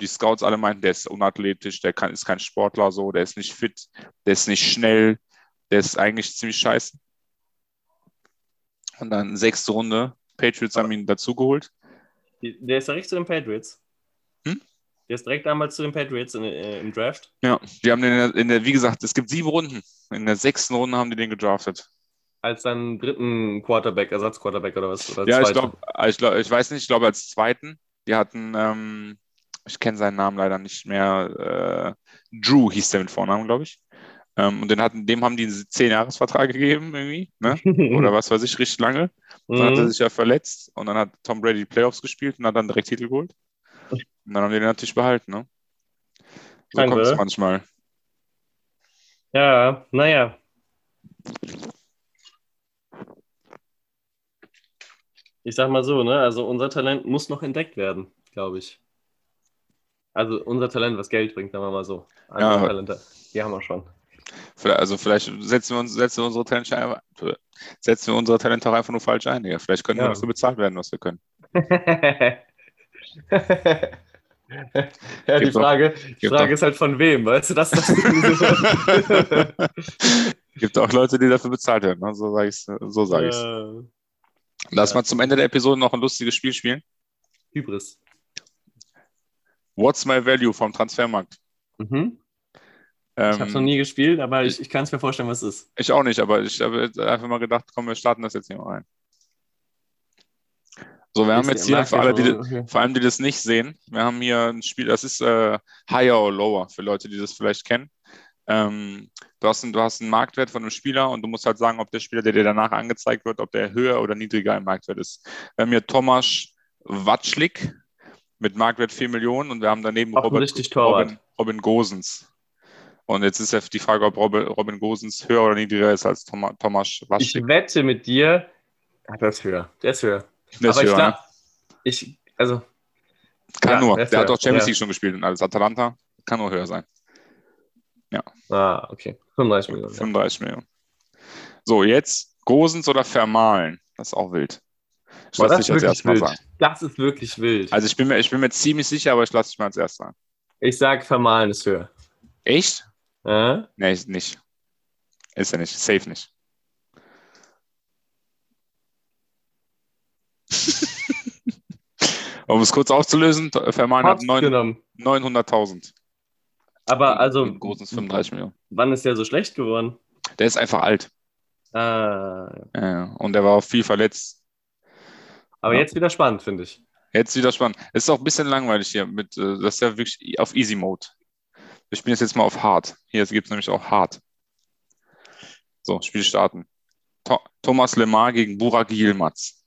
Die Scouts alle meinten, der ist unathletisch, der kann, ist kein Sportler, so, der ist nicht fit, der ist nicht schnell, der ist eigentlich ziemlich scheiße. Und dann sechste Runde, Patriots haben ihn dazugeholt. Der ist direkt zu den Patriots. Hm? Der ist direkt damals zu den Patriots in, äh, im Draft. Ja, die haben den in der, wie gesagt, es gibt sieben Runden. In der sechsten Runde haben die den gedraftet. Als dann dritten Quarterback, Ersatzquarterback oder was? Oder Ja, ich glaube, ich, glaub, ich weiß nicht, ich glaube als zweiten. Die hatten, ähm, ich kenne seinen Namen leider nicht mehr. Äh, Drew hieß der mit Vornamen, glaube ich. Ähm, und den hatten, dem haben die einen 10-Jahres-Vertrag gegeben, irgendwie, ne? Oder was weiß ich, richtig lange. Dann hat er Mhm. sich ja verletzt und dann hat Tom Brady die Playoffs gespielt und hat dann direkt Titel geholt. Und dann haben die den natürlich behalten, ne? So kommt es manchmal. Ja, naja. Ich sag mal so, ne? Also unser Talent muss noch entdeckt werden, glaube ich. Also unser Talent, was Geld bringt, sagen wir mal so. Andere Ja. Talente, die haben wir schon. Also vielleicht setzen wir uns, setzen wir unsere Talente einfach, setzen wir unsere Talente auch einfach nur falsch ein, Digga. Vielleicht können wir Ja. dafür bezahlt werden, was wir können. ja, die Gibt Frage, die gibt Frage ist halt von wem, weißt du, das ist das Gibt auch Leute, die dafür bezahlt werden, ne? so sage ich so sag ich's. Lass mal zum Ende der Episode noch ein lustiges Spiel spielen. Hybris. What's my value vom Transfermarkt? Mhm. Ähm, Ich habe es noch nie gespielt, aber ich, ich kann es mir vorstellen, was es ist. Ich auch nicht, aber ich habe einfach mal gedacht, komm, wir starten das jetzt hier mal rein. So, wir haben jetzt hier, für alle, die, vor allem die das nicht sehen, wir haben hier ein Spiel, das ist äh, higher or lower, für Leute, die das vielleicht kennen. Ähm, du, hast einen, du hast einen Marktwert von einem Spieler und du musst halt sagen, ob der Spieler, der dir danach angezeigt wird, ob der höher oder niedriger im Marktwert ist. Wir haben hier Tomasz Watschlik mit Marktwert 4 Millionen und wir haben daneben Robert. Robin, Robin Gosens. Und jetzt ist ja die Frage, ob Robin, Gosens höher oder niedriger ist als Thomas, Thomas Ich wette mit dir, ah, der ist höher. Der ist höher. Der ist Aber ich höher, glaube, ne? ich, also, Kann ja, nur. der ist Der hat doch Champions ja. League schon gespielt und alles. Atalanta kann nur höher sein. Ah, okay. 35 Millionen. Ja. 35 Millionen. So, jetzt Gosens oder Vermalen. Das ist auch wild. Ich Boah, lasse das, dich ist als wirklich erstes mal wild. sagen. das ist wirklich wild. Also ich bin, mir, ich bin mir ziemlich sicher, aber ich lasse dich mal als erstes sagen. ich sage, Vermalen ist höher. Echt? Äh? Nee, nicht. Ist er nicht. Safe nicht. um es kurz aufzulösen, Vermalen hat Hab's genommen. 900.000. Aber also, Und Gosens 35 Millionen. wann ist der so schlecht geworden? Der ist einfach alt. Ah, Ja, und der war auch viel verletzt. aber Ja. jetzt wieder spannend, finde ich. Jetzt wieder spannend. Es ist auch ein bisschen langweilig hier. Mit, äh, das ist ja wirklich auf Easy Mode. Wir spielen jetzt mal auf Hard. Hier gibt es nämlich auch Hard. So, Spiel starten. Tho Thomas Lemar gegen Burak Yilmaz.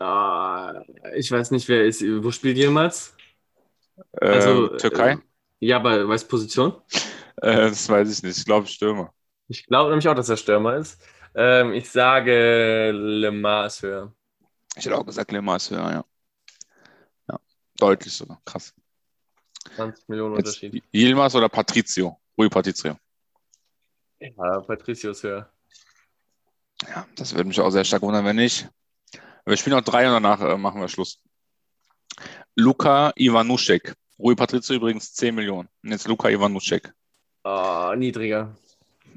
Ah, ich weiß nicht, wer ist. Wo spielt jemals? Ähm, Also, Türkei? äh, Ja, aber weißt du Position? Äh, das weiß ich nicht. Ich glaube Stürmer. Ich glaube nämlich auch, dass er Stürmer ist. Ähm, ich sage Lemar ist höher. Ich hätte auch gesagt, Lemar ist höher, ja. Ja, deutlich sogar. Krass. 20 Millionen Jetzt Unterschied. Yilmaz oder Patrizio? Rui Patrizio. Ja, Patricio ist höher. Ja, das würde mich auch sehr stark wundern, wenn nicht. Wir spielen noch drei und danach äh, machen wir Schluss. Luka Ivanuschek. Rui Patrizio übrigens 10 Millionen. Und jetzt Luka Ivanuschek. Ah, niedriger.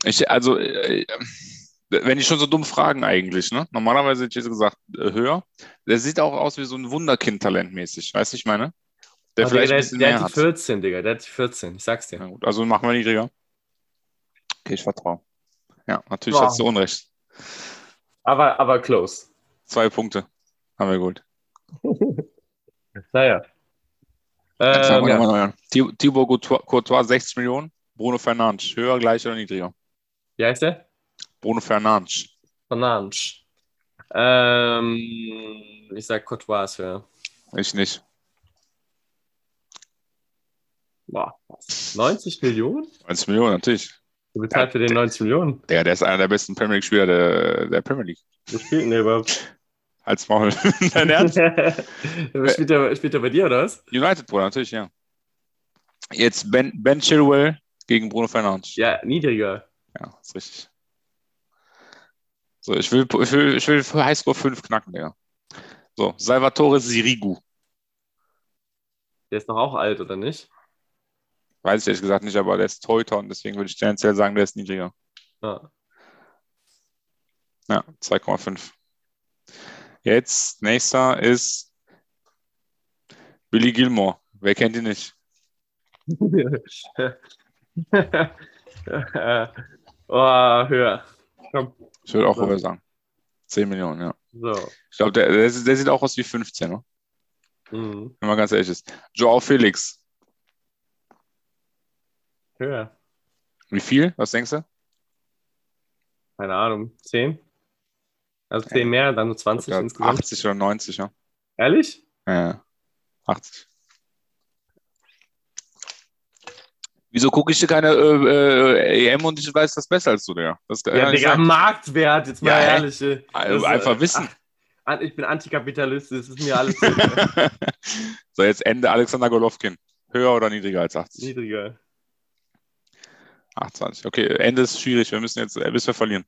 Ich, also, äh, wenn die schon so dumm fragen eigentlich, ne? Normalerweise hätte ich jetzt gesagt, äh, höher. Der sieht auch aus wie so ein Wunderkind talentmäßig. Weißt du, ich meine? Der vielleicht der, ein bisschen der mehr hat hat. die 14, Digga. Der hat die 14. Ich sag's dir. Ja, gut, also machen wir niedriger. Okay, ich vertraue. Ja, natürlich Ja. hast du Unrecht. Aber, aber close. Zwei Punkte haben wir gut. Naja. Ähm, ja. Thibaut Courtois, Courtois 60 Millionen. Bruno Fernandes. Höher, gleich oder niedriger? Wie heißt der? Bruno Fernandes. Fernandes. Ähm, ich sag Courtois ist höher. Ich nicht. Boah, was? 90 Millionen? 20 Millionen, natürlich. Du bezahlt für den 90 Millionen. Der, der ist einer der besten Premier League-Spieler der, der Premier League. Wo spielt denn der überhaupt? Als Maul. Dein Ernst? spielt, der, spielt der bei dir, oder was? United, Bruder, natürlich, ja. Jetzt Ben, ben Chilwell gegen Bruno Fernandes. Ja, niedriger. Ja, ist richtig. So, ich will, ich will, ich will für Highscore 5 knacken, Digga. So, Salvatore Sirigu. Der ist doch auch alt, oder nicht? Weiß ich ehrlich gesagt nicht, aber der ist Teuter und deswegen würde ich tendenziell sagen, der ist niedriger. Ja. Ja, 2,5. Jetzt, nächster ist Billy Gilmore. Wer kennt ihn nicht? oh, höher. Komm. Ich würde auch So. höher sagen. 10 Millionen, ja. So. Ich glaube, der, der, der sieht auch aus wie 15, ne? Mhm. wenn man ganz ehrlich ist. Joao Felix. Höher. Wie viel? Was denkst du? Keine Ahnung. 10? Also 10 mehr, dann nur 20 Ja, insgesamt. 80 oder 90, ja. Ehrlich? Ja, ja. 80. Wieso gucke ich dir keine äh, äh, EM und ich weiß das besser als du, Digga? Das Ja, nicht Digga. Marktwert, jetzt mal Ja, ehrlich. Also Das, äh, einfach wissen. ach, Ich bin Antikapitalist, das ist mir alles so, jetzt Ende Alexander Golovkin. Höher oder niedriger als 80? niedriger. 28. Okay, Ende ist schwierig. Wir müssen jetzt, äh, bis wir verlieren.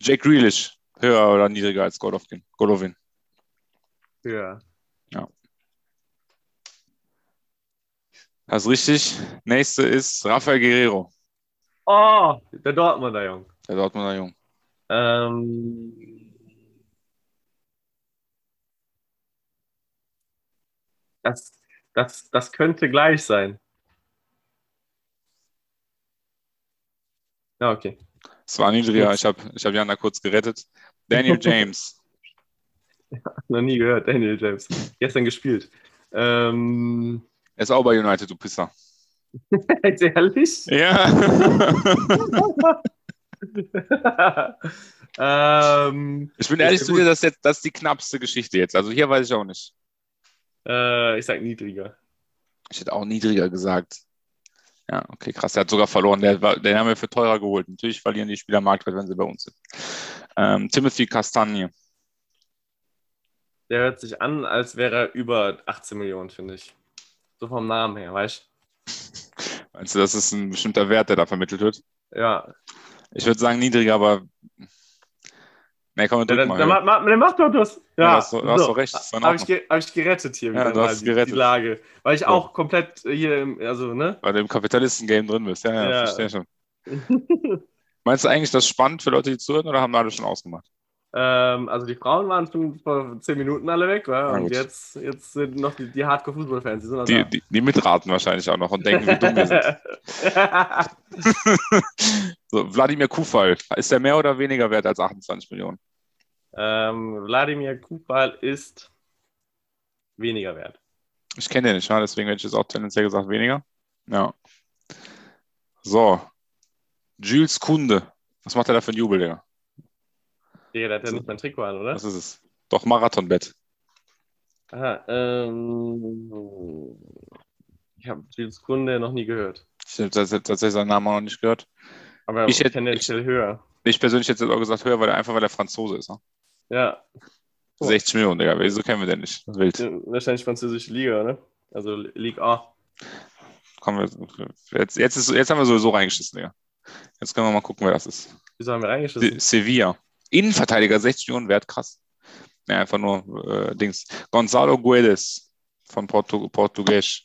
Jack Grealish. Höher oder niedriger als Golovkin? Golovin. Höher. Das ist richtig. Nächste ist Rafael Guerrero. Oh, der Dortmunder, Jung. Der Dortmunder Jung. Ähm, das, das, das könnte gleich sein. Ja, okay. Es war niedriger. Ich habe ich hab Jan da kurz gerettet. Daniel James. Noch nie gehört, Daniel James. Gestern gespielt. Ähm, Er ist auch bei United, du Pisser. jetzt ehrlich? Ja. ähm, Ich bin ehrlich Ja, zu dir, das ist, jetzt, das ist die knappste Geschichte jetzt. Also hier weiß ich auch nicht. äh, ich sag niedriger. Ich hätte auch niedriger gesagt. Ja, okay, krass. Der hat sogar verloren. Der, den haben wir für teurer geholt. Natürlich verlieren die Spieler Marktwert, wenn sie bei uns sind. Ähm, Timothy Castagne. Der hört sich an, als wäre er über 18 Millionen, finde ich. So vom Namen her, weißt Meinst du, das ist ein bestimmter Wert, der da vermittelt wird? du? Ja. Ich würde sagen niedriger, aber. Nee, komm, drück der, mal. der, macht, macht, der macht doch das. Ja, Ja, du hast, du hast doch recht. Das ist in Habe ich, ge hab ich gerettet hier Ja, wieder du die, gerettet. die Lage. Weil ich So. auch komplett hier, im, also, ne? Weil du im Kapitalisten-Game drin bist. Ja, ja, Ja. verstehe schon. Meinst du eigentlich, das spannend für Leute, die zuhören, oder haben alle schon ausgemacht? Ähm, also die Frauen waren schon vor 10 Minuten alle weg, wa? Und jetzt, jetzt sind noch die, die Hardcore-Fußballfans. Die Die, die, die mitraten wahrscheinlich auch noch und denken, wie dumm wir sind. So, Wladimir Kufal, ist der mehr oder weniger wert als 28 Millionen? ähm, Wladimir Kupal ist weniger wert. Ich kenne den nicht, ja, deswegen hätte ich jetzt auch tendenziell gesagt weniger. Ja. So. Jules Kunde. Was macht er da für einen Jubel, Digga? Digga, der hat ja nicht mein Trikot an, oder? Was ist es? Doch, Marathonbett. Aha, ähm, ich habe Jules Kunde noch nie gehört. Ich habe tatsächlich seinen Namen auch noch nicht gehört. Aber Ich hätte- tendenziell höher. Ich persönlich hätte jetzt auch gesagt höher, weil er einfach weil er Franzose ist. Ne? Ja, Oh. 60 Millionen, Digga. Wieso kennen wir den nicht? Wild. wahrscheinlich französische Liga, ne? Also Ligue A. Kommen wir, jetzt, jetzt, ist, jetzt haben wir sowieso reingeschissen, Digga. Jetzt können wir mal gucken, wer das ist. Wieso haben wir reingeschissen? Se- Sevilla. Innenverteidiger, 60 Millionen wert, krass. Ja, einfach nur äh, Dings. Gonzalo Guedes von Portu Portugies.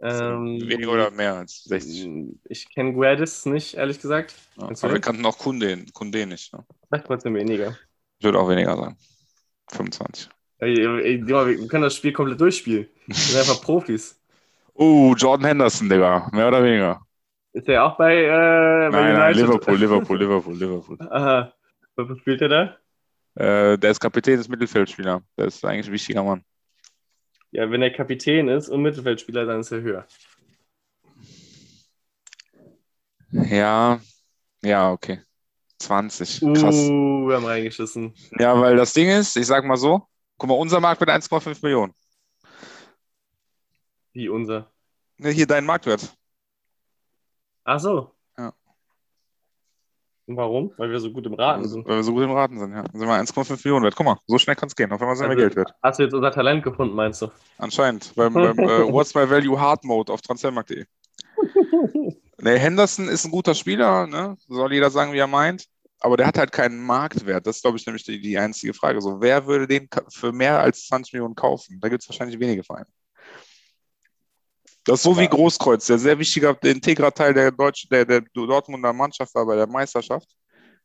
Ähm, Weniger oder mehr als 60. Ich kenne Guedes nicht, ehrlich gesagt. Ja. Aber wir kannten auch Kunde, Kunde nicht. Ne? Sag trotzdem weniger. Ich würde auch weniger sagen. 25. Ey, ey, wir können das Spiel komplett durchspielen. Wir sind einfach Profis. Uh, Jordan Henderson, Digga. Mehr oder weniger. Ist der auch bei, äh, bei Nein, nein? Liverpool, Liverpool, Liverpool, Liverpool. Aha. Was spielt der da? Äh, der ist Kapitän des Mittelfeldspieler. Der ist eigentlich ein wichtiger Mann. Ja, wenn er Kapitän ist und Mittelfeldspieler, dann ist er höher. Ja, ja, okay. 20. Krass. Uh, wir haben reingeschissen. Ja, weil das Ding ist, ich sag mal so, guck mal, unser Marktwert 1,5 Millionen. Wie unser. Ne, hier dein Marktwert. Ach so. Warum? Weil wir so gut im Raten sind. Weil wir so gut im Raten sind, ja. Dann sind wir 1,5 Millionen wert. Guck mal, so schnell kann es gehen. Auf einmal sind wir Also, Geld wert. Hast du jetzt unser Talent gefunden, meinst du? Anscheinend. Beim, beim äh, What's My Value Hard Mode auf transfermarkt.de. Ne, Henderson ist ein guter Spieler, ne? Soll jeder sagen, wie er meint. Aber der hat halt keinen Marktwert. Das ist, glaube ich, nämlich die, die einzige Frage. So, wer würde den für mehr als 20 Millionen kaufen? Da gibt es wahrscheinlich wenige Vereine. Das ist so wie Großkreuz, der sehr wichtiger, der integraler Teil der, Deutsch, der, der Dortmunder Mannschaft war bei der Meisterschaft,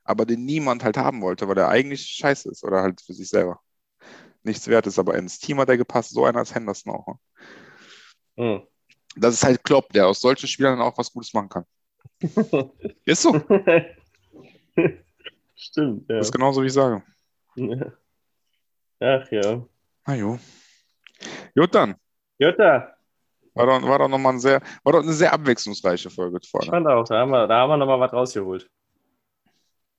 aber den niemand halt haben wollte, weil er eigentlich scheiße ist oder halt für sich selber nichts wert ist. Aber ins Team hat er gepasst, so einer als Henderson auch. Ne? Hm. Das ist halt Klopp, der aus solchen Spielern auch was Gutes machen kann. Ist so. Stimmt, ja. Das ist genauso, wie ich sage. Ach ja. Na jo. Dann. Jutta, War doch, war doch nochmal ein sehr, war doch eine sehr abwechslungsreiche Folge ich vorne. fand auch, da haben wir, da haben wir nochmal was rausgeholt.